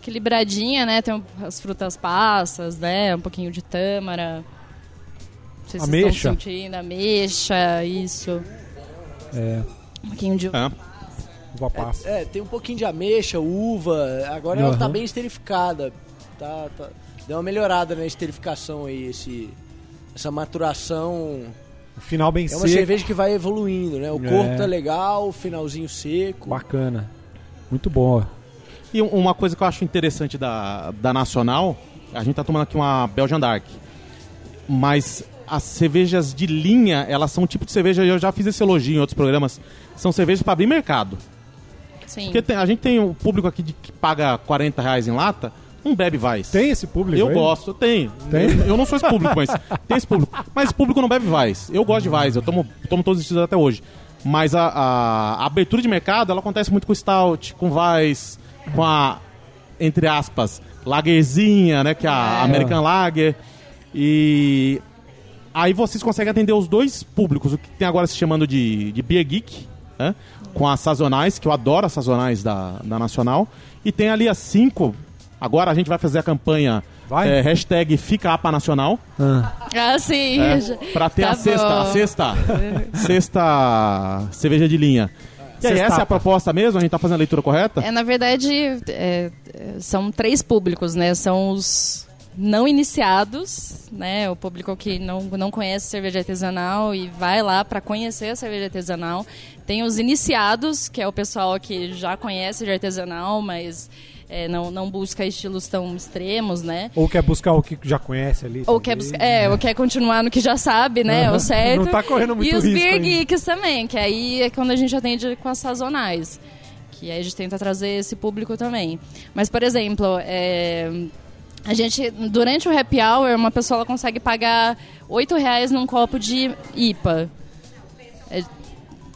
equilibradinha, né? Tem as frutas passas, né? Um pouquinho de tâmara. Não sei se vocês Ameixa. estão sentindo. Ameixa, isso. É, Um pouquinho de... É. uva passa. É, tem um pouquinho de ameixa, uva. Agora ela tá bem esterificada. Tá, tá- deu uma melhorada na esterificação aí, esse, essa maturação. O final bem É uma seco, cerveja que vai evoluindo, né? O É. corpo tá legal, o finalzinho seco. bacana. Muito boa. E um- uma coisa que eu acho interessante da, da Nacional, a gente tá tomando aqui uma Belgian Dark. Mas as cervejas de linha, elas são um tipo de cerveja, eu já fiz esse elogio em outros programas, são cervejas para abrir mercado. Sim. Porque tem- a gente tem um público aqui de, que paga 40 reais em lata, não bebe Vais. Tem esse público Eu aí? gosto, tenho. Tem? Eu, eu não sou esse público, mas tem esse público. Mas esse público não bebe Vais. Eu gosto de Vais, eu tomo, tomo todos os estilos até hoje. Mas a, a- a abertura de mercado, ela acontece muito com Stout, com Vais, com a, entre aspas, Lagerzinha, né, que é a É. American Lager. E aí vocês conseguem atender os dois públicos, o que tem agora se chamando de, de Beer Geek, né? Com as sazonais, que eu adoro as sazonais da, da Nacional. E tem ali as cinco. Agora a gente vai fazer a campanha Vai? é, hashtag Fica APA Nacional. Ah, Ah, sim. É, pra ter Tá a sexta, a sexta, sexta cerveja de linha. E aí, essa é a proposta mesmo? A gente tá fazendo a leitura correta? É, na verdade, é, são três públicos, né? São os não iniciados, né? O público que não, não conhece cerveja artesanal e vai lá para conhecer a cerveja artesanal. Tem os iniciados, que é o pessoal que já conhece de artesanal, mas é, não, não busca estilos tão extremos, né? ou quer buscar o que já conhece ali. Ou quer, buscar, é, ou quer continuar no que já sabe, né? Aham. O certo. Não tá correndo muito E os beer geeks também, que aí é quando a gente atende com as sazonais. Que aí a gente tenta trazer esse público também. Mas, por exemplo, é, a gente, durante o happy hour, uma pessoa consegue pagar 8 reais num copo de IPA.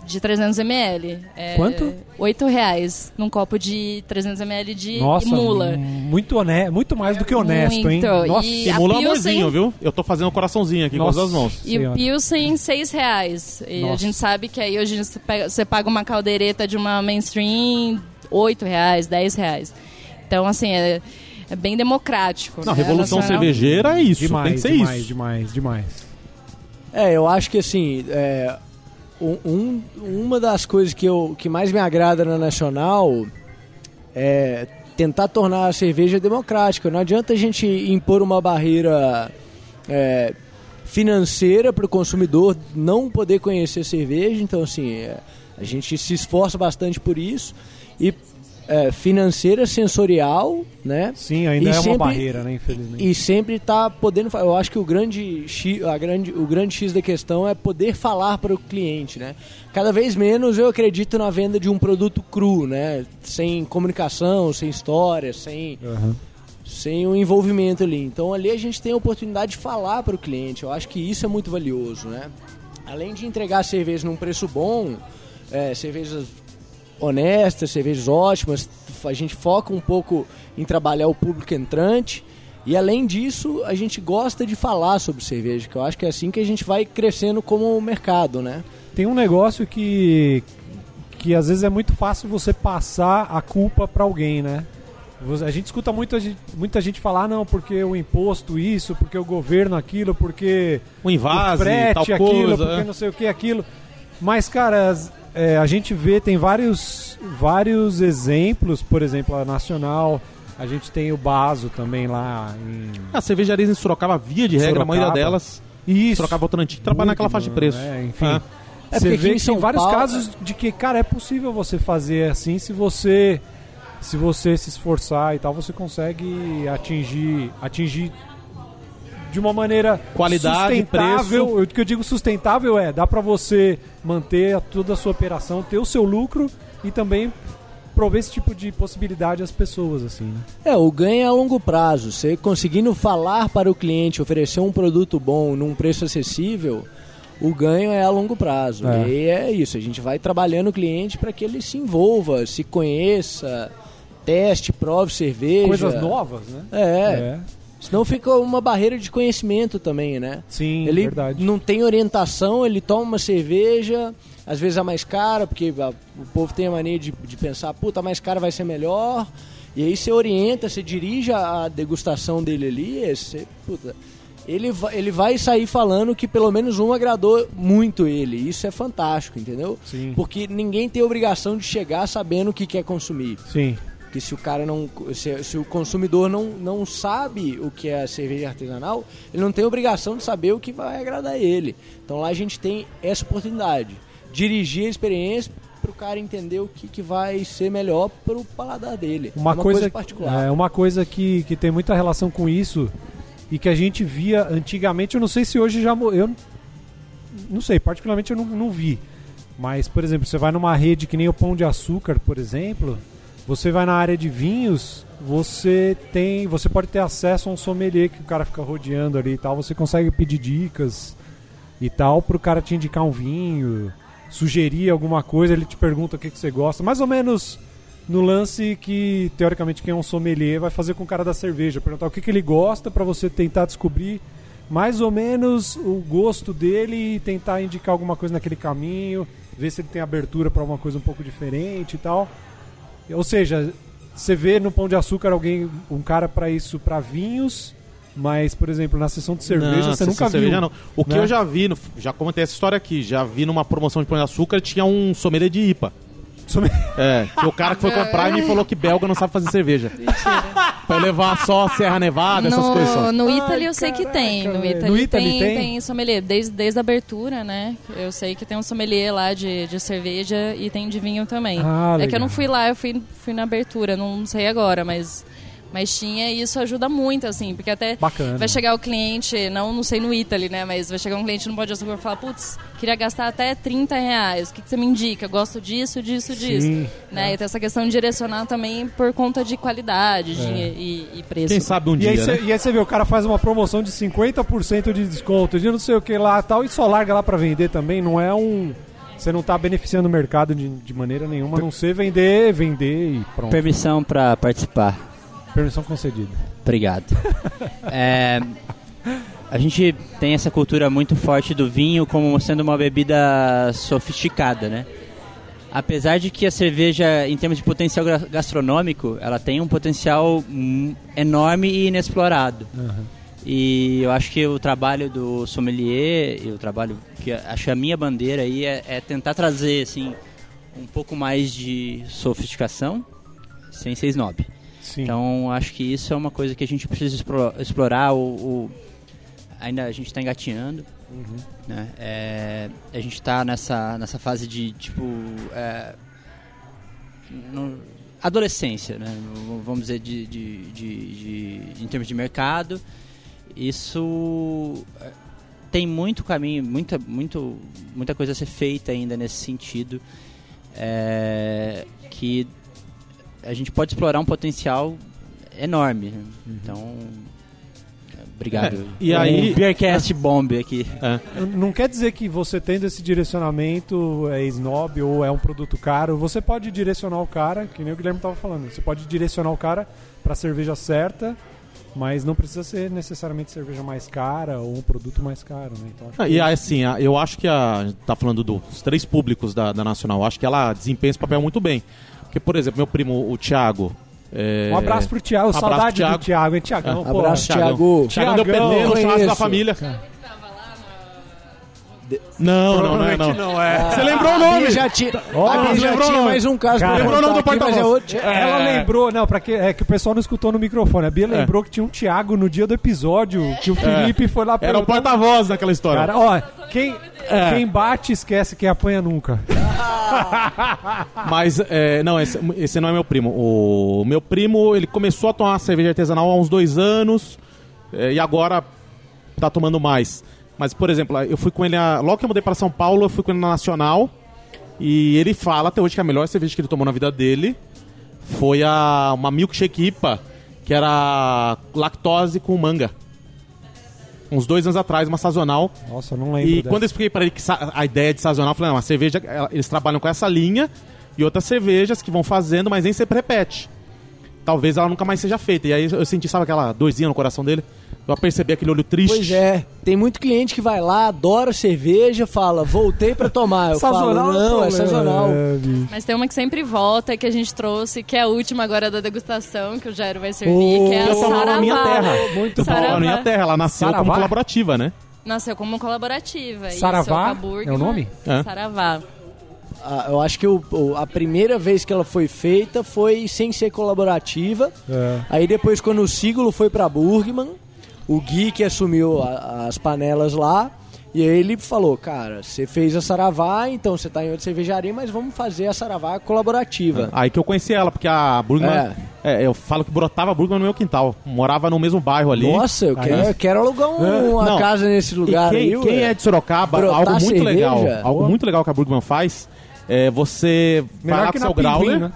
É, de 300 ml. É, Quanto? 8 reais num copo de 300 ml de Nossa, mula. muito, honesto, muito mais do que honesto, hein? Muito. Nossa, E- a mula Pilsen- amorzinho, viu? Eu tô fazendo um coraçãozinho aqui Nossa. com as mãos. E o Pilsen, 6 reais. E a Nossa. gente sabe que aí hoje você pega, você paga uma caldeireta de uma mainstream, 8 reais, 10 reais. Então, assim, é, é bem democrático. Não, né? revolução Nacional- cervejeira é isso, demais, tem que ser demais, isso. demais, demais. É, eu acho que assim, é, um- um- uma das coisas que, eu, que mais me agrada na Nacional é tentar tornar a cerveja democrática. Não adianta a gente impor uma barreira é, financeira para o consumidor não poder conhecer cerveja. Então, assim, é, a gente se esforça bastante por isso. E é, financeira, sensorial, né? Sim, ainda E é uma sempre- barreira, né, infelizmente. e sempre tá podendo eu acho que o grande X, a grande o grande X da questão é poder falar para o cliente né cada vez menos eu acredito na venda de um produto cru né sem comunicação sem história sem Aham. sem o envolvimento ali então ali a gente tem a oportunidade de falar para o cliente eu acho que isso é muito valioso né além de entregar cerveja num preço bom é, cervejas honestas cervejas ótimas a gente foca um pouco em trabalhar o público entrante E além disso, a gente gosta de falar sobre cerveja, que eu acho que é assim que a gente vai crescendo como mercado, né? Tem um negócio que que às vezes é muito fácil você passar a culpa para alguém, né? A gente escuta muita gente, muita gente falar, não, porque o imposto isso, porque o governo aquilo, porque O invase, o frete tal aquilo, coisa. porque é. não sei o que aquilo. Mas, cara, é, a gente vê, tem vários, vários exemplos, por exemplo, a Nacional, a gente tem o Baso também lá em... As cervejarias em Sorocaba, via de regra, a maioria delas, Isso. Sorocaba Votorantim, trabalha naquela faixa de preço. É, enfim. É. É você vê que tem vários Paulo- casos de que, cara, é possível você fazer assim se você se você se esforçar e tal, você consegue atingir atingir de uma maneira Qualidade, sustentável. preço. O que eu digo sustentável é, dá pra você manter toda a sua operação, ter o seu lucro e também prover esse tipo de possibilidade às pessoas assim, né? É, o ganho é a longo prazo. Você conseguindo falar para o cliente, oferecer um produto bom num preço acessível, o ganho é a longo prazo. É. E é isso, a gente vai trabalhando o cliente para que ele se envolva, se conheça, teste, prove cerveja. Coisas novas, né? É, senão fica uma barreira de conhecimento também, né? Sim, ele verdade. não tem orientação, ele toma uma cerveja, às vezes a mais cara, porque a- o povo tem a mania de, de pensar, puta, a mais cara vai ser melhor. E aí você orienta, você dirige a, degustação dele ali, e você, puta, ele, ele vai sair falando que pelo menos um agradou muito ele. Isso é fantástico, entendeu? Sim. Porque ninguém tem obrigação de chegar sabendo o que quer consumir. Sim. Porque se o cara não. Se, se o consumidor não, não sabe o que é cerveja artesanal, ele não tem obrigação de saber o que vai agradar ele. Então lá a gente tem essa oportunidade. Dirigir a experiência para o cara entender o que, que vai ser melhor para o paladar dele. Uma, É uma coisa, particular. É, uma coisa que, que tem muita relação com isso e que a gente via antigamente, eu não sei se hoje já. Eu não sei, particularmente eu não, não vi. Mas, por exemplo, você vai numa rede que nem o Pão de Açúcar, por exemplo, você vai na área de vinhos, você tem. Você pode ter acesso a um sommelier que o cara fica rodeando ali e tal. Você consegue pedir dicas e tal pro cara te indicar um vinho, sugerir alguma coisa, ele te pergunta o que, que você gosta. Mais ou menos no lance que, teoricamente, quem é um sommelier vai fazer com o cara da cerveja. Perguntar o que, que ele gosta pra você tentar descobrir mais ou menos o gosto dele e tentar indicar alguma coisa naquele caminho, ver se ele tem abertura pra alguma coisa um pouco diferente e tal. Ou seja, você vê no Pão de Açúcar alguém, um cara pra isso, pra vinhos, mas, por exemplo, na sessão de cerveja Não, você nunca de cerveja viu. não. O que né? eu já vi, já comentei essa história aqui, já vi numa promoção de pão de açúcar, tinha um sommelier de IPA. É, que o cara que foi comprar e me falou que belga não sabe fazer cerveja. pra eu levar só a Serra Nevada, essas coisas só. No, no Italy eu sei que tem. No. Italy, No Italy tem, tem? tem sommelier. Desde, desde a abertura, né? Eu sei que tem um sommelier lá de, de cerveja e tem de vinho também. Ah, é que eu não fui lá, eu fui, fui na abertura, não sei agora, mas, mas tinha e isso ajuda muito, assim, porque até Bacana. vai chegar o cliente, não, não sei no Italy, né? Mas vai chegar um cliente no Pão de Açúcar e falar, putz, queria gastar até 30 reais. O que, que você me indica? Gosto disso, disso, disso. Sim, Né? E tem essa questão de direcionar também por conta de qualidade de- e, e preço. Quem sabe um E dia, aí, né? cê, e aí você vê, o cara faz uma promoção de 50% de desconto, de não sei o que lá tal, e só larga lá pra vender também, não é um... Você não tá beneficiando o mercado de, de maneira nenhuma, a não ser vender, vender e pronto. Permissão para participar. Permissão concedida. Obrigado. É, a gente tem essa cultura muito forte do vinho como sendo uma bebida sofisticada, né? Apesar de que a cerveja, em termos de potencial gastronômico, ela tem um potencial hum, enorme e inexplorado. E eu acho que o trabalho do sommelier, e o trabalho que acho que a minha bandeira aí é, é tentar trazer assim um pouco mais de sofisticação sem ser snob. Sim. Então acho que isso é uma coisa que a gente precisa explo- explorar. O, o- ainda a gente está engatinhando, né? É, a gente está nessa nessa fase de tipo é, no- adolescência, né? Vamos dizer de, de, de- de- em termos de mercado. Isso é, tem muito caminho, muita, muito, muita coisa a ser feita ainda nesse sentido. É, que a gente pode explorar um potencial enorme. né? Então, obrigado. É, e aí- Um Beercast Bomb aqui. É. Não quer dizer que você tendo esse direcionamento é snob ou é um produto caro. Você pode direcionar o cara, que nem o Guilherme estava falando. Você pode direcionar o cara para a cerveja certa, Mas não precisa ser necessariamente cerveja mais cara ou um produto mais caro, né? Então, acho Ah, que- E assim, eu acho que a. a gente tá falando dos três públicos da, da Nacional. Acho que ela desempenha esse papel muito bem. Porque, por exemplo, meu primo, o Thiago. é, Um abraço pro Thiago, abraço pro saudade Thiago. do Thiago, hein, Thiagão? É. pô. Abraço. Thiago. Thiago deu Thiagão, PT no churrasco da família. Não, não, não é não. não é. Você lembrou o nome? Já, ti... Ó, a já lembrou tinha nome. mais um caso Cara, lembrou o nome do mas é porta-voz. outro. Ela lembrou, não, pra que, é que o pessoal não escutou no microfone. A Bia lembrou que tinha um Thiago no dia do episódio, que o Felipe foi lá Era o porta-voz daquela história. Cara, ó, quem, É. quem bate esquece, quem apanha nunca. Mas, é, não, esse, esse não é meu primo. O meu primo, ele começou a tomar cerveja artesanal há uns dois anos é, e agora tá tomando mais. Mas, por exemplo, eu fui com ele, a- logo que eu mudei para São Paulo, eu fui com ele na Nacional e ele fala até hoje que a melhor cerveja que ele tomou na vida dele foi a, uma milkshake IPA, que era lactose com manga. Uns dois anos atrás, uma sazonal. Nossa, eu não lembro E dessa. quando eu expliquei pra ele que a ideia de sazonal, eu falei, não, a cerveja, eles trabalham com essa linha e outras cervejas que vão fazendo, mas nem sempre repete. Talvez ela nunca mais seja feita. E aí eu senti, sabe aquela dorzinha no coração dele? Eu percebi aquele olho triste. Pois é, tem muito cliente que vai lá, adora cerveja, fala, voltei pra tomar. Eu Sazonal falo, não, é sazonal. é. Mas tem uma que sempre volta, que a gente trouxe, que é a última agora da degustação, que o Jairo vai servir, Oh, que é a eu Saravá. na minha terra. Muito Saravá. na minha terra, ela nasceu Saravá? como colaborativa, né? Nasceu como colaborativa. isso, Saravá a Burgman. é o nome? É. Saravá. Ah, eu acho que o- o- a primeira vez que ela foi feita foi sem ser colaborativa. É. Aí depois, quando o Siglo foi pra Burgman, o Gui que assumiu a- as panelas lá. E aí ele falou, cara, você fez a Saravá, então você tá em outra cervejaria, mas vamos fazer a Saravá colaborativa. Aí que eu conheci ela, porque a Burgman. é, eu falo que brotava a Burgman no meu quintal. Morava no mesmo bairro ali. Nossa, eu quero, eu quero alugar um- uma Não. casa nesse E lugar quem, aí. quem ué. é de Sorocaba, Brotar algo muito cerveja? legal. Algo Boa. muito legal que a Burgman faz. É você vai Melhor lá que com na seu growler. Pinguim, né?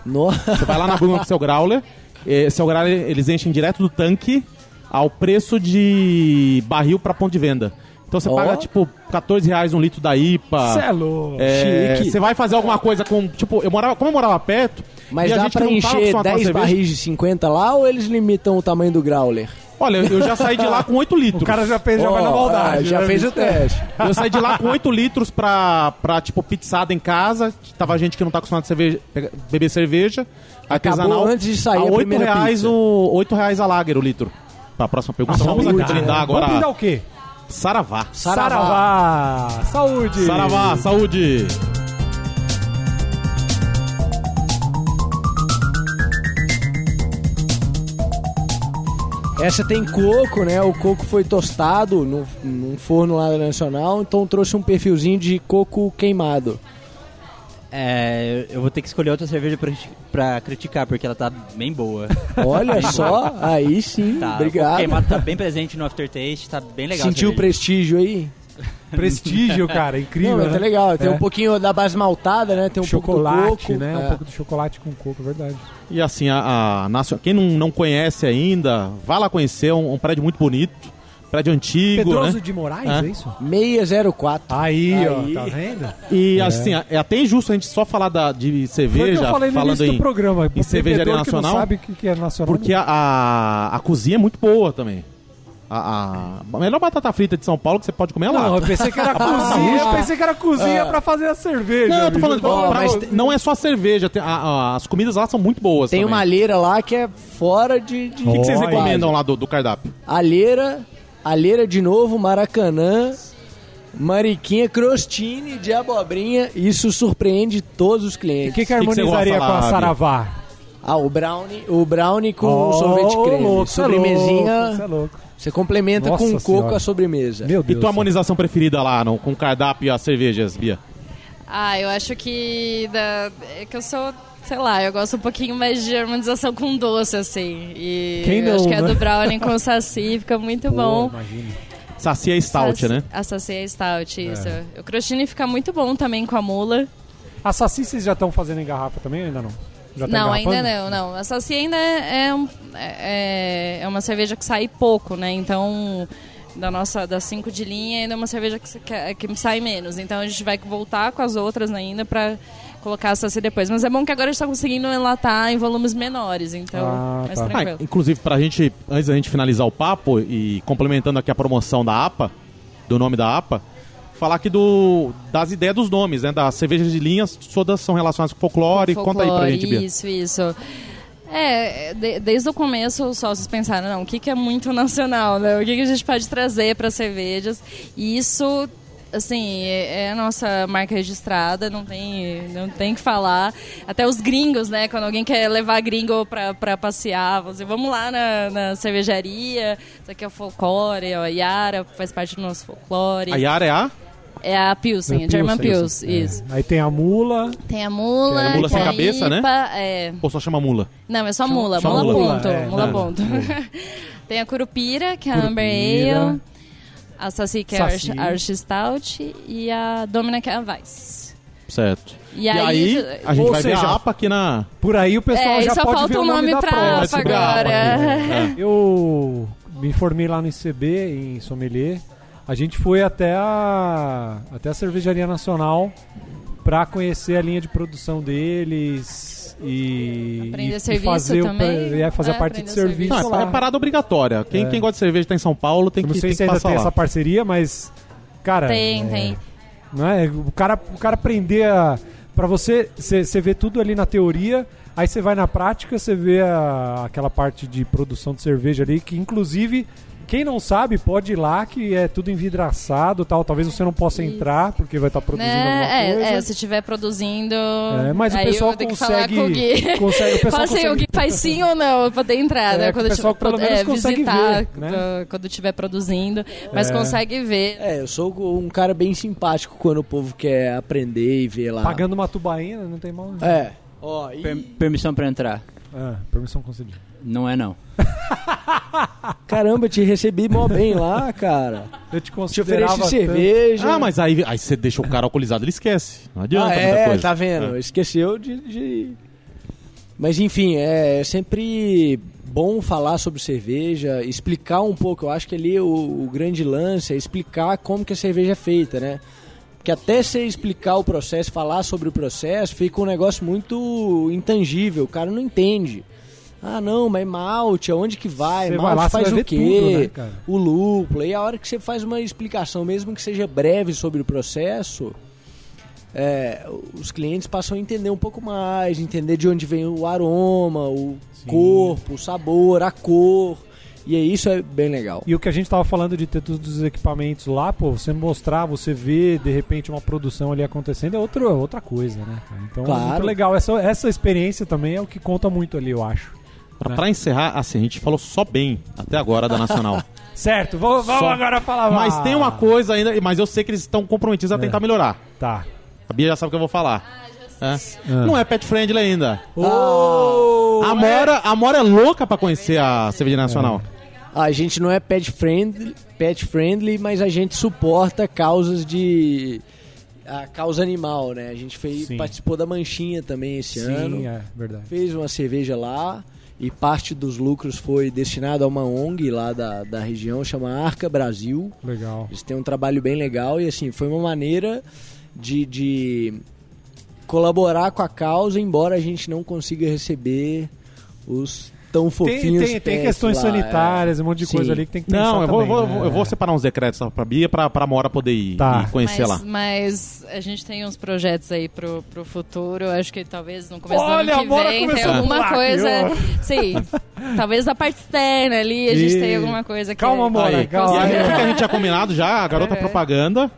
Você vai lá na Burgman com seu growler. eh, seu growler eles enchem direto do tanque ao preço de barril para ponto de venda. Então você Ó. paga tipo 14 reais um litro da IPA. Cê é louco. É, Chique. Você vai fazer alguma coisa com. Tipo, eu morava, como eu morava perto. Mas e a dá gente pra encher acostumado a tomar 10 cerveja. barris de 50 lá ou eles limitam o tamanho do growler? Olha, eu já saí de lá com 8 litros. O cara já fez, já vai na maldade. ah, já né, fez o teste. Eu saí de lá com 8 litros pra, pra, tipo, pizzada em casa. Tava gente que não tá acostumada a cerveja, beber cerveja. Acabou artesanal. antes de sair a a 8 primeira reais, pizza. o, 8 reais a lager o litro. Pra próxima pergunta, vamos Saúde, brindar agora. Vamos brindar o quê? Saravá. Saravá. Saúde. Saravá, saúde. Essa tem coco, né? O coco foi tostado no, num forno lá da Nacional, então trouxe um perfilzinho de coco queimado. É, eu vou ter que escolher outra cerveja pra, pra criticar, porque ela tá bem boa. Olha só, aí sim, Tá, O obrigado. queimado tá bem presente no aftertaste, tá bem legal. Sentiu o prestígio aí? Prestígio, cara. Incrível. Não, mas né? tá legal. Tem É. um pouquinho da base maltada, né? Tem um chocolate, pouco do coco. né? É. Um pouco de chocolate com coco, é verdade. E assim, a, a Nacio- quem não, não conhece ainda, vá lá conhecer. É um, um prédio muito bonito. Prédio antigo, Pedroso né? de Moraes, É. é, isso? 604. Aí, Aí. ó, tá vendo? E assim, é até injusto a gente só falar da, de Foi o que cerveja, eu falei no falando início em. do programa. em cervejaria bebedor que não nacional? sabe o que que é nacional. Porque a, a, a cozinha é muito boa também. A, a, melhor batata frita de São Paulo que você pode comer é lá. Não, eu pensei que era cozinha. Eu pensei que era cozinha pra fazer a cerveja. Não, eu tô falando, Ó, pra- mas não é só a cerveja, tem- a- a- as comidas lá são muito boas. Tem também. uma alheira lá que é fora de. de... O que, que vocês recomendam lá do, do cardápio? Alheira, alheira de novo, Maracanã, Mariquinha, crostini de abobrinha. Isso surpreende todos os O clientes. que, que que harmonizaria gosta com a Saravá? Ah, o brownie, o brownie com Oh, sorvete creme. louco, é Sobremesinha, cê é louco. você complementa Nossa com coco a sobremesa. Meu E Deus. tua harmonização preferida lá, no, com o cardápio e as cervejas, Bia? Ah, eu acho que da, é que eu sou, sei lá, eu gosto um pouquinho mais de harmonização com doce, assim. E Quem eu não, acho que a né? do brownie com saci fica muito bom. Imagina. Sacia e stout, Saci- né? A saci é stout, isso. O crostini fica muito bom também com a mula. A Saci vocês já estão fazendo em garrafa também ou ainda não? Já tá não, ainda não, não. A Saci ainda é, é, um- é, é uma cerveja que sai pouco, né? Então, da nossa das 5 de linha, ainda é uma cerveja que, que, que sai menos. Então, a gente vai voltar com as outras ainda pra colocar a Saci depois. Mas é bom que agora a gente tá conseguindo enlatar em volumes menores, então Ah, mais tá. Ah, tranquilo. inclusive, pra gente, antes da gente finalizar o papo e complementando aqui a promoção da APA, do nome da APA, falar aqui do, das ideias dos nomes, né? Das cervejas de linhas, todas são relacionadas com folclore. Conta aí pra Folclore, gente, Bia. Isso, isso. É, de- desde o começo os sócios pensaram, não, o que, que é muito nacional, né? O que, que a gente pode trazer para cervejas? E isso, assim, é, é a nossa marca registrada, não tem, não tem que falar. Até os gringos, né? Quando alguém quer levar gringo pra, pra passear, você, vamos lá na, na cervejaria, isso aqui é o folclore, ó, a Yara faz parte do nosso folclore. A Yara é a? É a Pilsen, a German Pils, isso. É. Aí tem a mula. Tem a mula, É a mula sem tem a cabeça, né? IPA, É. Ou só chama mula? Não, é só mula, só mula, mula. ponto. É, mula é. ponto. tem a Curupira, que é a Amber. Ale, a Saci, que é a. Arch- Stout, e a Domina, que é a Weiss. Certo. E, E aí, a gente vai ver seja, a APA aqui na. Por aí o pessoal é, já só pode falta ver o o nome, nome pra. APA agora. É. Eu me informei lá no ICB, em Sommelier. A gente foi até a, até a Cervejaria Nacional para conhecer a linha de produção deles e, Aprender e, serviço e fazer, o- também, é, fazer né? a parte de Aprender serviço Não, é parada obrigatória. Quem, É. quem gosta de cerveja tá em São Paulo tem Eu que, não sei tem se ainda tem lá. essa parceria, mas cara, É. é, Tem, tem. não é? O cara, o cara aprender a para você, você vê tudo ali na teoria, aí você vai na prática, você vê a- aquela parte de produção de cerveja ali que inclusive quem não sabe pode ir lá que é tudo envidraçado, tal. Talvez você não possa entrar porque vai estar produzindo alguma Né? coisa. É, é, se estiver produzindo. É, mas o pessoal consegue- com o Gui. consegue- o pessoal Fala assim, consegue- o Gui faz sim ou não pra poder entrar, É, né? que o Quando pessoal tiver, pelo menos é, consegue visitar, ver, né? quando- quando estiver produzindo, mas É. consegue ver. É, eu sou um cara bem simpático quando o povo quer aprender e ver lá. Pagando uma tubaína, não tem mal. É. Ó, e- Per- permissão pra entrar. Ah, permissão concedida. Não é não. Caramba, eu te recebi mó bem lá, cara. Eu te Te considerava ofereci tanto- cerveja. Ah, mas aí, aí você deixa o cara alcoolizado, ele esquece. Não adianta Ah, muita é, coisa. tá vendo? Esqueceu de, de- Mas enfim, é sempre bom falar sobre cerveja, explicar um pouco. Eu acho que ali o, o grande lance é explicar como que a cerveja é feita, né? Porque até você explicar o processo, falar sobre o processo, fica um negócio muito intangível. O cara não entende. Ah, não, mas malte, aonde que vai? Você malte vai lá, você faz o quê? tudo, né, o lúpulo. E a hora que você faz uma explicação, mesmo que seja breve sobre o processo, é, os clientes passam a entender um pouco mais, entender de onde vem o aroma, o corpo, o sabor, a cor. E isso é bem legal. E o que a gente tava falando de ter todos os equipamentos lá, pô, você mostrar, você ver de repente uma produção ali acontecendo é outra, outra coisa, né? Então é Claro. muito legal. Essa, essa experiência também é o que conta muito ali, eu acho. Pra, pra encerrar, assim, a gente falou só bem até agora da Nacional. Certo, vamos, vamos Só. agora falar mas tem uma coisa ainda, mas eu sei que eles estão comprometidos a É. tentar melhorar. Tá. A Bia já sabe o que eu vou falar. É. Ah. Não é pet friendly ainda. Oh, A Amora, a Amora é louca pra conhecer a cerveja nacional. A gente não é pet friendly, pet friendly, mas a gente suporta causas de a causa animal, né? A gente fez, Sim. participou da Manchinha também esse ano. Sim, é verdade. fez uma cerveja lá e parte dos lucros foi destinado a uma ONG lá da, da região, chama Arca Brasil. Legal. Eles têm um trabalho bem legal e assim, foi uma maneira de, de colaborar com a causa, embora a gente não consiga receber os tão Tem, fofinhos tem, tem pets questões lá, sanitárias, é. um monte de Sim. coisa ali que tem que pensar Não, eu vou, também, vou- né? eu vou separar uns decretos pra Bia pra, pra Amora poder ir, Tá. ir conhecer mas, lá. mas a gente tem uns projetos aí pro, pro futuro. Eu acho que talvez no começo Olha, do a ano Mora que vem tem a alguma coisa. Sim. talvez da parte externa ali a gente Ih. tem alguma coisa que. Calma, Mora, calma. E a gente tinha combinado já, a garota É. propaganda.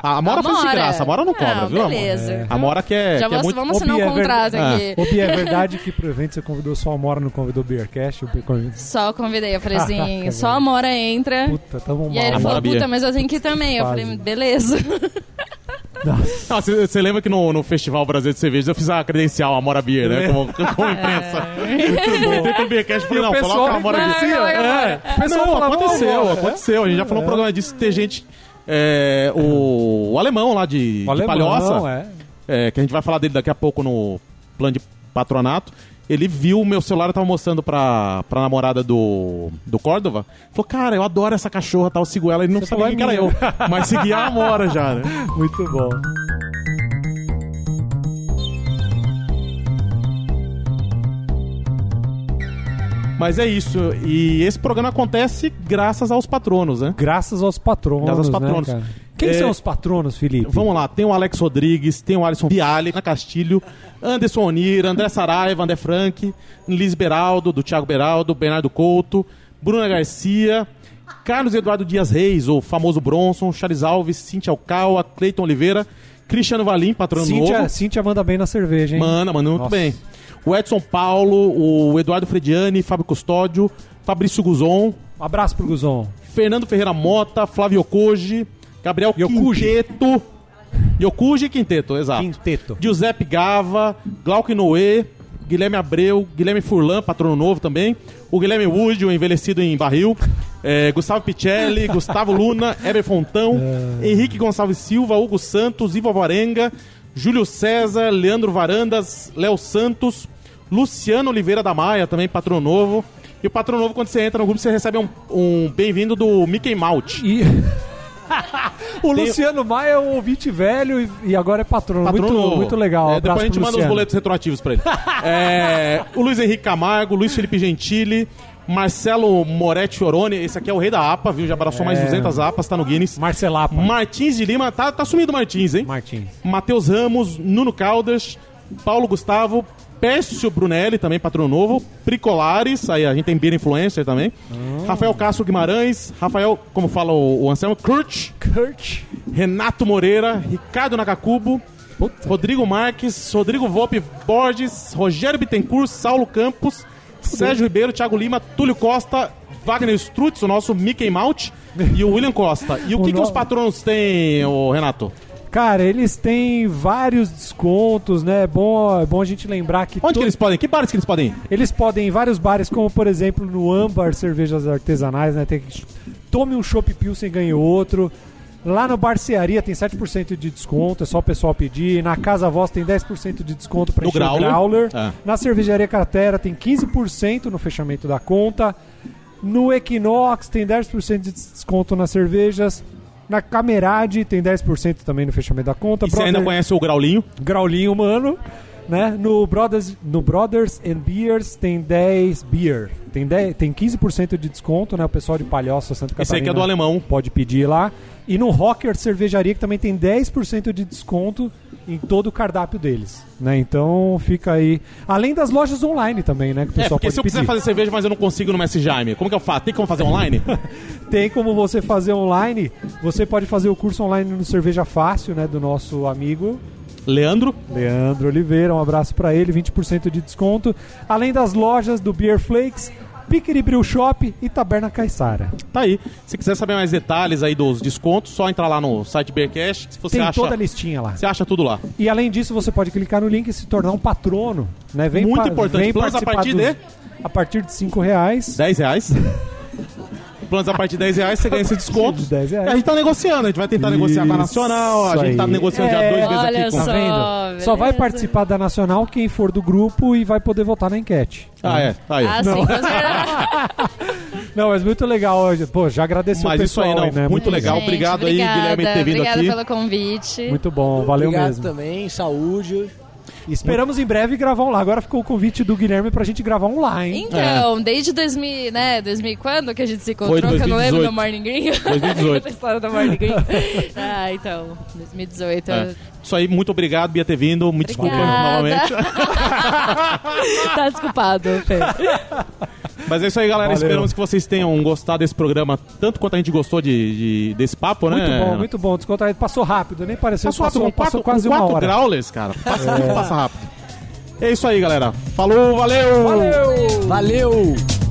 A, a Amora foi de Amora. graça, a Amora não cobra, Não, viu, Amora? beleza. É. A Amora quer, Já quer vamos, muito... vamos assinar um é contrato verdade. aqui. Ô, Bia, é verdade que pro evento você convidou só a Mora, não convidou o Beercast? Convidou- Só convidei, eu falei assim, Caraca, só a. Mora entra. Puta, tamo mal. E aí ele Amora falou, puta, mas eu tenho que ir também. Eu falei, beleza. Você lembra que no, no Festival Brasileiro de Cerveja eu fiz a credencial Amora Beer, né? Como, como imprensa. Muito bom. Entrei com o Beercast e falei, não, pessoal coloca a Amora reclamava, Beer. Não, não, É, não, falava, aconteceu, "Ô, Amora, aconteceu. A gente já falou no programa disso, ter gente... é, o, o alemão lá de, O de alemão, Palhoça, é. é, que a gente vai falar dele daqui a pouco no plano de patronato. Ele viu o meu celular, eu tava mostrando pra, pra namorada do, do Córdova. Falou, cara, eu adoro essa cachorra, tal, sigo ela. Ele não Você sabia falou, quem que era "É eu. minha." Mas seguia a Amora já, né? Muito bom. Mas é isso. E esse programa acontece graças aos patronos, né? Graças aos patronos. Graças aos né, patronos. cara? Quem É, são os patronos, Felipe? Vamos lá, tem o Alex Rodrigues, tem o Alisson Bialy, Ana Castilho, Anderson Onir, André Saraiva, André Frank, Liz Beraldo, do Thiago Beraldo, Bernardo Couto, Bruna Garcia, Carlos Eduardo Dias Reis, o famoso Bronson, Charles Alves, Cintia Alcaua, Cleiton Oliveira, Cristiano Valim, patrono Cíntia, novo. Cíntia manda bem na cerveja, hein? Manda, manda muito Nossa. bem. O Edson Paulo, o Eduardo Frediani, Fábio Custódio, Fabrício Guzon, Um abraço pro Guzon. Fernando Ferreira Mota, Flávio Yokoji, Gabriel Yokuji. Quinteto. Yokuji e Quinteto, exato. Quinteto. Giuseppe Gava, Glauco Noé, Guilherme Abreu, Guilherme Furlan, patrono novo também. O Guilherme Wood, o envelhecido em barril. é, Gustavo Picelli, Gustavo Luna, Heber Fontão, Henrique Gonçalves Silva, Hugo Santos, Ivo Alvarenga, Júlio César, Leandro Varandas, Léo Santos, Luciano Oliveira da Maia, também patrono novo. E o patrono novo, quando você entra no grupo, você recebe um, um bem-vindo do Mickey Mouse. E... o Luciano Maia é um ouvinte velho e, agora é patrono. Patrono muito, novo. muito legal. É, Um depois a gente manda os boletos retroativos pra ele. É, o Luiz Henrique Camargo, Luiz Felipe Gentili, Marcelo Moretti Orone, esse aqui é o rei da APA, viu? Já abraçou mais É. 200 APAs, tá no Guinness. Marcelapa. Martins de Lima, tá, tá sumido o Martins, hein? Martins. Matheus Ramos, Nuno Caldas, Paulo Gustavo, Pécio Brunelli, também patrono novo, Pricolares, aí a gente tem Beer Influencer também, Rafael Castro Guimarães, Rafael, como fala o, o Anselmo, Kurt, Kurt. Renato Moreira, Ricardo Nakakubo, Rodrigo Marques, Rodrigo Volpe Borges, Rogério Bittencourt, Saulo Campos, Sérgio Ribeiro, Thiago Lima, Túlio Costa, Wagner Strutz, o nosso Mickey Mouse, e o William Costa. E o, O que, que os patronos têm, Renato? Cara, eles têm vários descontos, né? É bom, é bom a gente lembrar que Onde que eles podem? Que bares que eles podem ir? eles podem ir em vários bares, como por exemplo no Âmbar Cervejas Artesanais, né? Tem que tome um chopp Pilsen e ganhe outro. Lá no Barcearia tem 7% de desconto, é só o pessoal pedir. Na Casa Voz tem 10% de desconto para encher Growler. o Growler. É. Na Cervejaria Cratera tem 15% no fechamento da conta. No Equinox tem 10% de desconto nas cervejas. Na Camerade tem 10% também no fechamento da conta. E você ainda Brother- conhece o Graulinho? Graulinho, mano. Né? No, Brothers, no Brothers and Beers tem 10 beer. Tem, 10, tem 15% de desconto, né? O pessoal de Palhoça, Santa Catarina. Esse aí que é do alemão. Pode pedir lá. E no Rocker Cervejaria, que também tem 10% de desconto em todo o cardápio deles. Né? Então fica aí. Além das lojas online também, né? Que o É, pessoal porque pode se eu pedir. quiser fazer cerveja, mas eu não consigo no Messi Jaime, como que eu faço? Tem como fazer online? Tem como você fazer online. Você pode fazer o curso online no Cerveja Fácil, né? Do nosso amigo Leandro? Leandro Oliveira, um abraço pra ele, 20% de desconto. Além das lojas do Beer Flakes, Piqueri Brew Shop e Taberna Caissara. Tá aí. Se quiser saber mais detalhes aí dos descontos, só entrar lá no site Beercast. Se você Tem acha, toda a listinha lá. você acha tudo lá. E além disso, você pode clicar no link e se tornar um patrono. Né? Vem Muito pa- importante. Vem Planos a partir dos- de? A partir de 5 reais. 10 reais. Planos a partir de 10 reais, você ganha esse desconto. De 10 reais. A gente tá negociando, a gente vai tentar negociar com a Nacional, a Isso gente tá aí. negociando já É, dois meses olha aqui com. Tá Só, vendo? Só vai participar da Nacional quem for do grupo e vai poder votar na enquete. Ah, é, tá aí. Ah, sim, com certeza. Não, mas muito legal. hoje. Pô, já agradeceu Mas o isso pessoal aí, não, né? muito legal. Gente, Obrigado aí, obrigada, Guilherme, ter vindo obrigada aqui. pelo convite. Muito bom, valeu Obrigado mesmo. também, saúde. Esperamos em breve gravar um lá. Agora ficou o convite do Guilherme pra gente gravar um lá, hein? Então, desde 2000, né, 2000 quando que a gente se encontrou, que eu não lembro 2018. do Morning Green. 2018. a história do Morning Green. ah, então, 2018. É. Isso aí, muito obrigado, Bia, ter vindo. Me desculpa novamente. tá desculpado, Fê. Mas é isso aí, galera. Valeu. Esperamos que vocês tenham gostado desse programa, tanto quanto a gente gostou de, de- desse papo, né? Muito bom, muito bom. Descontraído. Passou rápido, nem pareceu. Passou, Passou, rápido, passou, quatro, quase com uma quatro hora. growlers, cara. Passa, tudo passa rápido. É isso aí, galera. Falou, valeu! Valeu! Valeu!